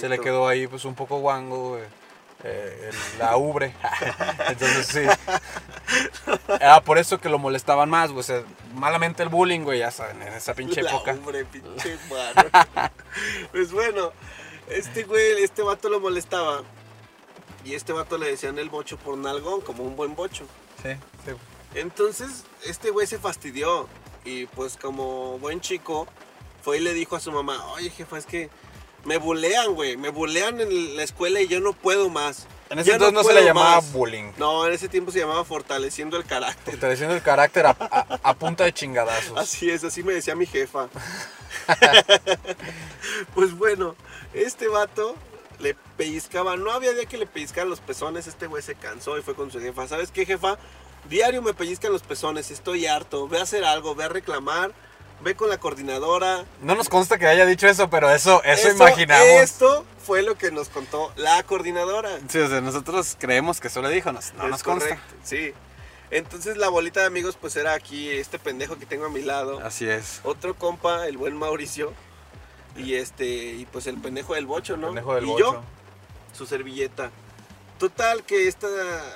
se le quedó ahí pues un poco guango, güey, eh, el- la ubre. entonces sí. Era por eso que lo molestaban más, güey. O sea, malamente el bullying, güey, ya saben, en esa pinche La época. hombre, pinche mano. pues bueno, este güey, este vato lo molestaba. Y este vato le decían el bocho por nalgón, como un buen bocho. Sí, sí. Entonces, este güey se fastidió. Y pues como buen chico, fue y le dijo a su mamá, oye jefa, es que me bulean, güey. Me bulean en la escuela y yo no puedo más. En ese Ya entonces no, se le llamaba más". bullying. No, en ese tiempo se llamaba fortaleciendo el carácter. Fortaleciendo el carácter a, a- a punta de chingadazos. Así es, así me decía mi jefa. pues bueno, este vato le pellizcaba, no había día que le pellizcaran los pezones, este güey se cansó y fue con su jefa. ¿Sabes qué, jefa? Diario me pellizcan los pezones, estoy harto, ve a hacer algo, ve a reclamar, ve con la coordinadora. No nos consta que haya dicho eso, pero eso, eso, imaginamos. Esto fue lo que nos contó la coordinadora. Sí, o sea, nosotros creemos que eso le dijo, nos- no Es nos consta. correcto, Sí. Entonces la bolita de amigos pues era aquí este pendejo que tengo a mi lado. Así es. otro compa, el buen Mauricio, y este, y pues el pendejo del bocho, ¿no? Pendejo del y bocho. yo, su servilleta. Total que esta,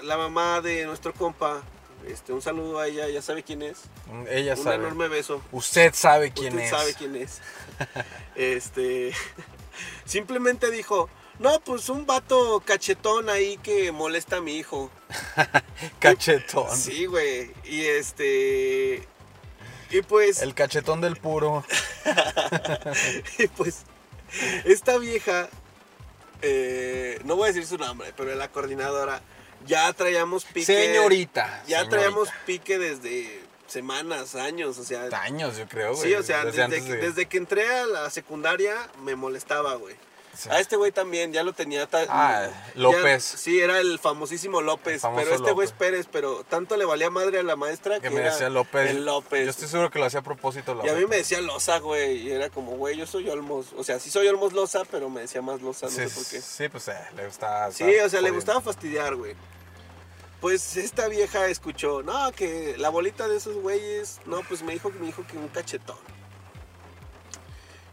la mamá de nuestro compa, este, un saludo a ella, ya sabe quién es. Ella un sabe. enorme beso. Usted sabe quién Usted es. sabe quién es. este, simplemente dijo, no, pues un vato cachetón ahí que molesta a mi hijo. Cachetón. Sí, güey. Y este, y pues... El cachetón del puro. Y pues, esta vieja, eh, no voy a decir su nombre, pero la coordinadora, ya traíamos pique. Señorita. Ya señorita. traíamos pique desde semanas, años, o sea. años, yo creo, güey. Sí, o sea, desde, que, de- desde que entré a la secundaria me molestaba, güey. Sí. A este güey también, ya lo tenía. ta- Ah, ya- López. sí, era el famosísimo López. El pero este güey es. Pérez, pero tanto le valía madre a la maestra que, Que me era decía López. El López. Yo estoy seguro que lo hacía a propósito. la Y a mí me decía Loza, güey. Y era como, güey, yo soy Olmos. O sea, sí soy Olmos Loza, pero me decía más Loza, no Sí, sé por qué. sí, pues eh, le gustaba. Sí, o sea, le gustaba fastidiar, güey. Pues esta vieja escuchó, no, que la bolita de esos güeyes, no, pues me dijo que me dijo que un cachetón.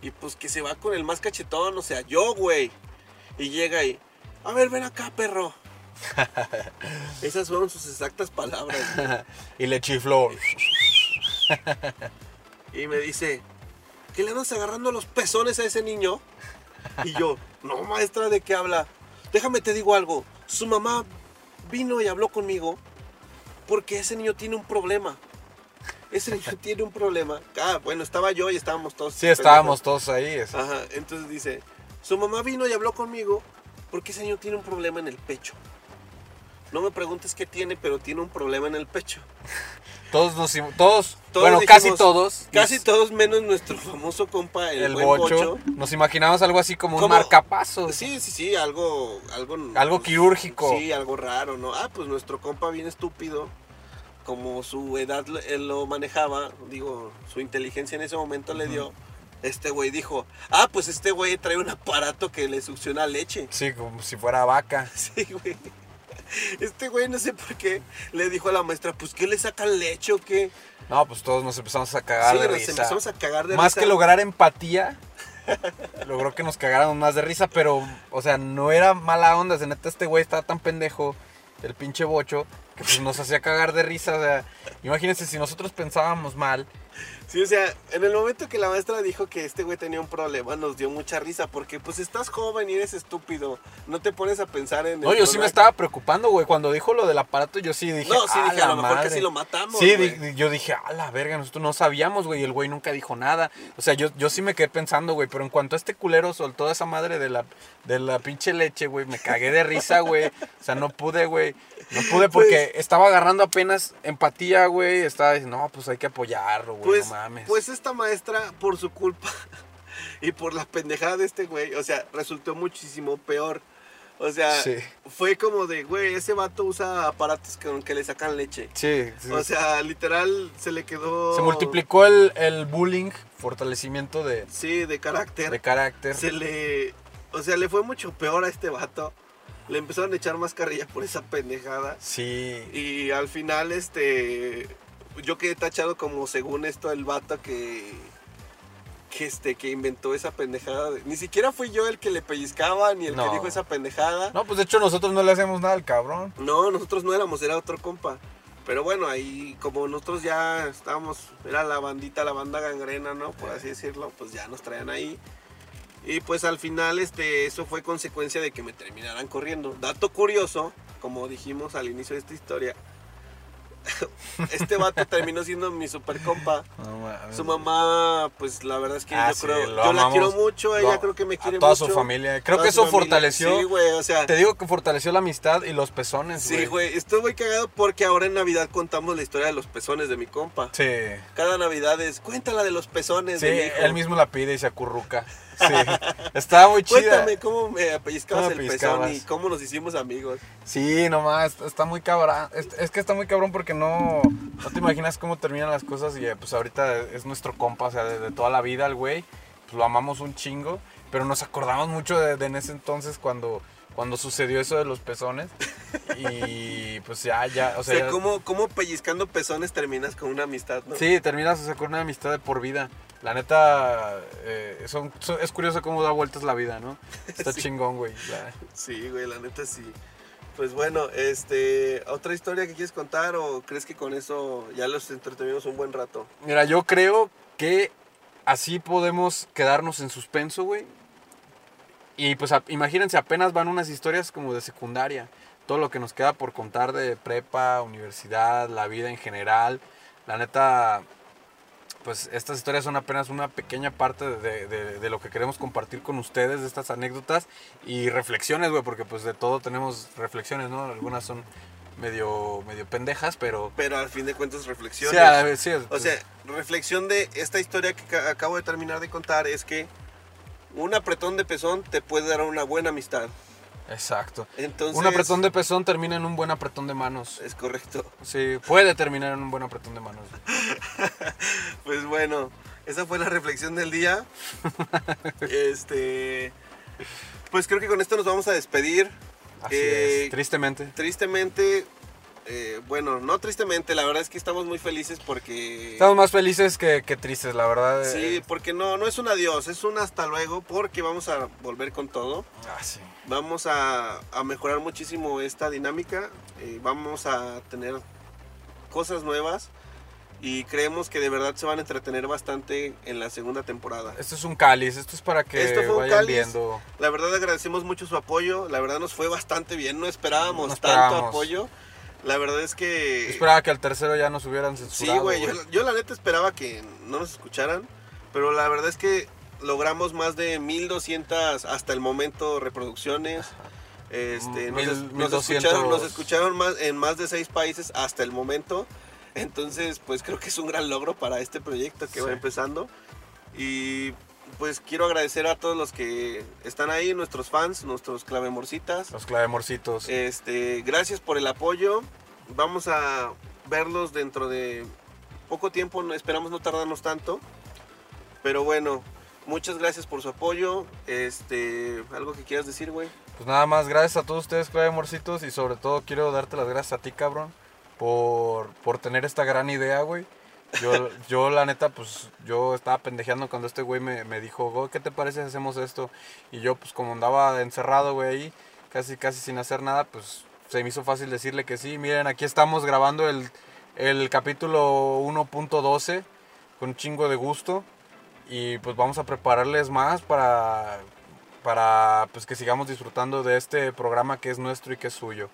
Y pues que se va con el más cachetón, o sea, yo, güey. Y llega ahí, a ver, ven acá, perro. Esas fueron sus exactas palabras. güey. y le chifló. Y me dice, ¿que le andas agarrando los pezones a ese niño? Y yo, no, maestra, ¿de qué habla? Déjame te digo algo. Su mamá vino y habló conmigo porque ese niño tiene un problema. Ese niño tiene un problema. Ah, bueno, estaba yo y estábamos todos. Sí, estábamos todos ahí. eso. Ajá, entonces dice, su mamá vino y habló conmigo porque ese niño tiene un problema en el pecho. No me preguntes qué tiene, pero tiene un problema en el pecho. Todos nos. Todos. Todos bueno, dijimos- casi todos. Casi todos menos nuestro famoso compa, el, El buen bocho, bocho. Nos imaginamos algo así como un marcapaso. Sí, sí, sí, algo, algo, Algo quirúrgico. Sí, algo raro, ¿no? Ah, pues nuestro compa bien estúpido, como su edad lo- él lo manejaba, digo, su inteligencia en ese momento le dio. Este güey dijo, ah, pues este güey trae un aparato que le succiona leche. Sí, como si fuera vaca. Sí, güey. Este güey no sé por qué le dijo a la maestra, pues ¿qué le sacan leche o qué? No, pues todos nos empezamos a cagar Sí, de nos risa. empezamos a cagar de más risa. que lograr empatía, logró que nos cagáramos más de risa, pero, o sea, no era mala onda. De neta, este güey estaba tan pendejo, el pinche bocho, que pues, nos hacía cagar de risa. Imagínense si nosotros pensábamos mal. Sí, o sea, en el momento que la maestra dijo que este güey tenía un problema, nos dio mucha risa porque pues estás joven y eres estúpido. No te pones a pensar en... No, yo sí me estaba preocupando, güey. Cuando dijo lo del aparato, yo sí dije. No, sí, "A dije, a lo mejor que madre". sí lo matamos, Sí, güey. yo dije, a la verga, nosotros no sabíamos, güey. Y el güey nunca dijo nada. O sea, yo, yo sí me quedé pensando, güey. Pero en cuanto a este culero soltó esa madre de la, de la pinche leche, güey, me cagué de risa, güey. O sea, no pude, güey. No pude porque estaba agarrando apenas empatía, güey. Estaba diciendo, no, pues hay que apoyarlo, güey. Pues, no mames. pues esta maestra, por su culpa y por la pendejada de este güey, o sea, resultó muchísimo peor. O sea, Sí. fue como de, güey, ese vato usa aparatos con que le sacan leche. sí, sí. O sea, literal se le quedó... se multiplicó el, el bullying, fortalecimiento de, Sí, de carácter. de carácter. se le... O sea, le fue mucho peor a este vato. Le empezaron a echar más carrilla por esa pendejada. Sí. Y al final, este... Yo quedé tachado como según esto el vato que... Que, este, que inventó esa pendejada. de- Ni siquiera fui yo el que le pellizcaba ni el No. que dijo esa pendejada. No, pues de hecho nosotros no le hacemos nada al cabrón. No, nosotros no éramos, era otro compa. Pero bueno, ahí como nosotros ya estábamos, era la bandita, la banda gangrena, ¿no? Por así decirlo, pues ya nos traían ahí. Y pues al final este, eso fue consecuencia de que me terminaran corriendo. Dato curioso, como dijimos al inicio de esta historia, este vato terminó siendo mi super compa. No. Su mamá, pues la verdad es que Ah, yo sí, creo, lo yo la quiero mucho, Lo- ella creo que me a quiere toda mucho. su familia. Creo Toda que eso familia. fortaleció. Sí, güey, o sea, Te digo que fortaleció la amistad y los pezones, güey. Sí, güey, estoy muy cagado porque ahora en Navidad contamos la historia de los pezones de mi compa. Sí. Cada Navidad es, cuéntala de los pezones Sí, de mi hijo. él mismo la pide y se acurruca. Sí. Estaba muy chida. Cuéntame cómo me apellizcabas ¿Cómo el apellizcabas? pezón y cómo nos hicimos amigos. Sí, nomás, está, está muy cabrón. Es, es que está muy cabrón porque no, no te imaginas cómo terminan las cosas y eh, pues ahorita es nuestro compa, o sea, de, de toda la vida el güey. Pues lo amamos un chingo, pero nos acordamos mucho de, de en ese entonces cuando, cuando sucedió eso de los pezones. Y pues ya, ya, o O sea, sea, ya- cómo, cómo pellizcando pezones terminas con una amistad, ¿no? Sí, terminas o sea, con una amistad de por vida. La neta, eh, son- son- es curioso cómo da vueltas la vida, ¿no? Está Sí. chingón, güey. la- Sí, güey, la neta sí. Pues bueno, este, ¿otra historia que quieres contar o crees que con eso ya los entretenimos un buen rato? Mira, yo creo que así podemos quedarnos en suspenso, güey. Y pues a- imagínense, apenas van unas historias como de secundaria. Todo lo que nos queda por contar de prepa, universidad, la vida en general. La neta, pues estas historias son apenas una pequeña parte de, de- de lo que queremos compartir con ustedes, de estas anécdotas y reflexiones, güey, porque pues de todo tenemos reflexiones, ¿no? Algunas son medio, medio pendejas, pero... Pero al fin de cuentas Sí, reflexiones. a O pues, sea, reflexión de esta historia que ca- acabo de terminar de contar es que un apretón de pezón te puede dar una buena amistad. Exacto. Entonces, Un apretón de pezón termina en un buen apretón de manos. Es correcto. Sí, puede terminar en un buen apretón de manos. Pues bueno, esa fue la reflexión del día. este. Pues creo que con esto nos vamos a despedir. Así Eh, es. Tristemente. Tristemente, eh, bueno, no tristemente, la verdad es que estamos muy felices porque... Estamos más felices que, que tristes, la verdad. Sí, eh. porque no, no es un adiós, es un hasta luego porque vamos a volver con todo. Ah, sí. Vamos a, a mejorar muchísimo esta dinámica. eh, vamos a tener cosas nuevas y creemos que de verdad se van a entretener bastante en la segunda temporada. Esto es un cáliz, esto es para que Esto fue un vayan cáliz. viendo. La verdad agradecemos mucho su apoyo, la verdad nos fue bastante bien, no esperábamos, No tanto apoyo. La verdad es que... Yo esperaba que al tercero ya nos hubieran Sí, censurado. güey, yo, yo la neta esperaba que no nos escucharan, pero la verdad es que logramos más de 1200 hasta el momento reproducciones. Este, nos, Mil- nos 1200. escucharon, nos escucharon más, en más de seis países hasta el momento. Entonces, pues creo que es un gran logro para este proyecto que va Sí. empezando. Y pues quiero agradecer a todos los que están ahí, nuestros fans, nuestros clavemorcitas. Los clavemorcitos. Este, gracias por el apoyo. Vamos a verlos dentro de poco tiempo, esperamos no tardarnos tanto. Pero bueno, muchas gracias por su apoyo. Este, algo que quieras decir, güey. Pues nada más, gracias a todos ustedes, clavemorcitos. Y sobre todo quiero darte las gracias a ti, cabrón. Por, por tener esta gran idea, güey. Yo, yo, la neta, pues, yo estaba pendejeando cuando este güey me, me dijo, "Go, ¿qué te parece si hacemos esto? Y yo, pues, como andaba encerrado, güey, ahí, casi, casi sin hacer nada, pues, se me hizo fácil decirle que sí. Miren, aquí estamos grabando el, el capítulo 1.12 con un chingo de gusto. Y pues vamos a prepararles más para, para pues que sigamos disfrutando de este programa que es nuestro y que es suyo.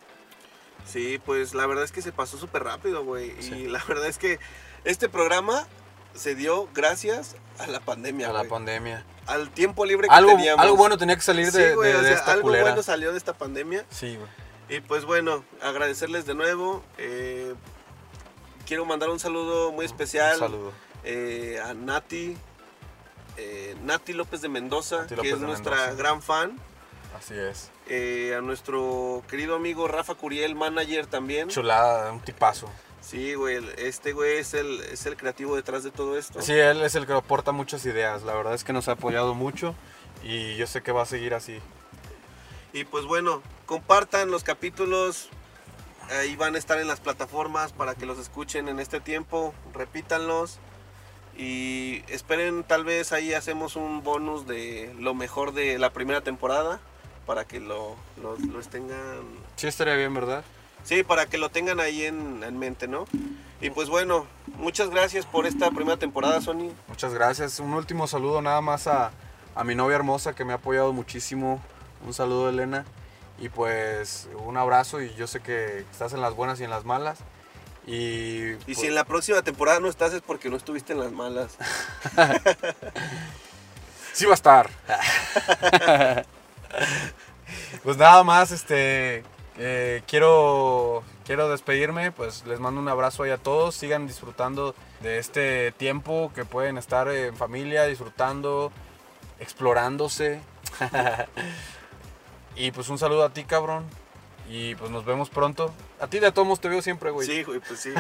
Sí, pues la verdad es que se pasó súper rápido, güey. Sí. Y la verdad es que este programa se dio gracias a la pandemia, a la pandemia. Al tiempo libre que Algo, teníamos. algo bueno tenía que salir de, Sí, güey, de- o de sea, esta algo culera. bueno salió de esta pandemia. Sí, güey. Y pues bueno, agradecerles de nuevo. eh, quiero mandar un saludo muy especial Un saludo. eh, a Nati, eh, Nati López de Mendoza, Nati que López es nuestra Mendoza. gran fan. Así es. eh, a nuestro querido amigo Rafa Curiel, manager también. Chulada, un tipazo. Sí, güey, este güey es el, es el creativo detrás de todo esto. Sí, él es el que aporta muchas ideas. La verdad es que nos ha apoyado mucho y yo sé que va a seguir así. Y pues bueno, compartan los capítulos. Ahí van a estar en las plataformas para que los escuchen en este tiempo. Repítanlos. Y esperen, tal vez ahí hacemos un bonus de lo mejor de la primera temporada. Para que lo, lo, los tengan. Sí, estaría bien, ¿verdad? Sí, para que lo tengan ahí en, en mente, ¿no? Y pues bueno, muchas gracias por esta primera temporada, Sony. Muchas gracias. Un último saludo nada más a, a mi novia hermosa que me ha apoyado muchísimo. Un saludo, Elena. Y pues un abrazo y yo sé que estás en las buenas y en las malas. Y, Y pues, si en la próxima temporada no estás es porque no estuviste en las malas. Sí va a estar. pues nada más, este, eh, quiero, quiero despedirme, pues les mando un abrazo ahí a todos, sigan disfrutando de este tiempo que pueden estar en familia, disfrutando, explorándose. y pues un saludo a ti, cabrón. Y pues nos vemos pronto. A ti de todos te veo siempre, güey. Sí, güey, pues sí.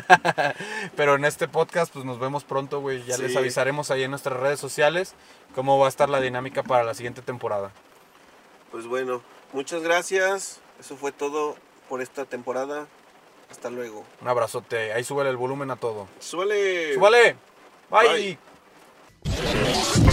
Pero en este podcast, pues nos vemos pronto, güey. Ya les avisaremos ahí en nuestras redes sociales cómo va a estar la dinámica para la siguiente temporada. Pues bueno, muchas gracias. Eso fue todo por esta temporada. Hasta luego. Un abrazote. Ahí súbele el volumen a todo. ¡Suele! ¡Súbale! Bye. Bye.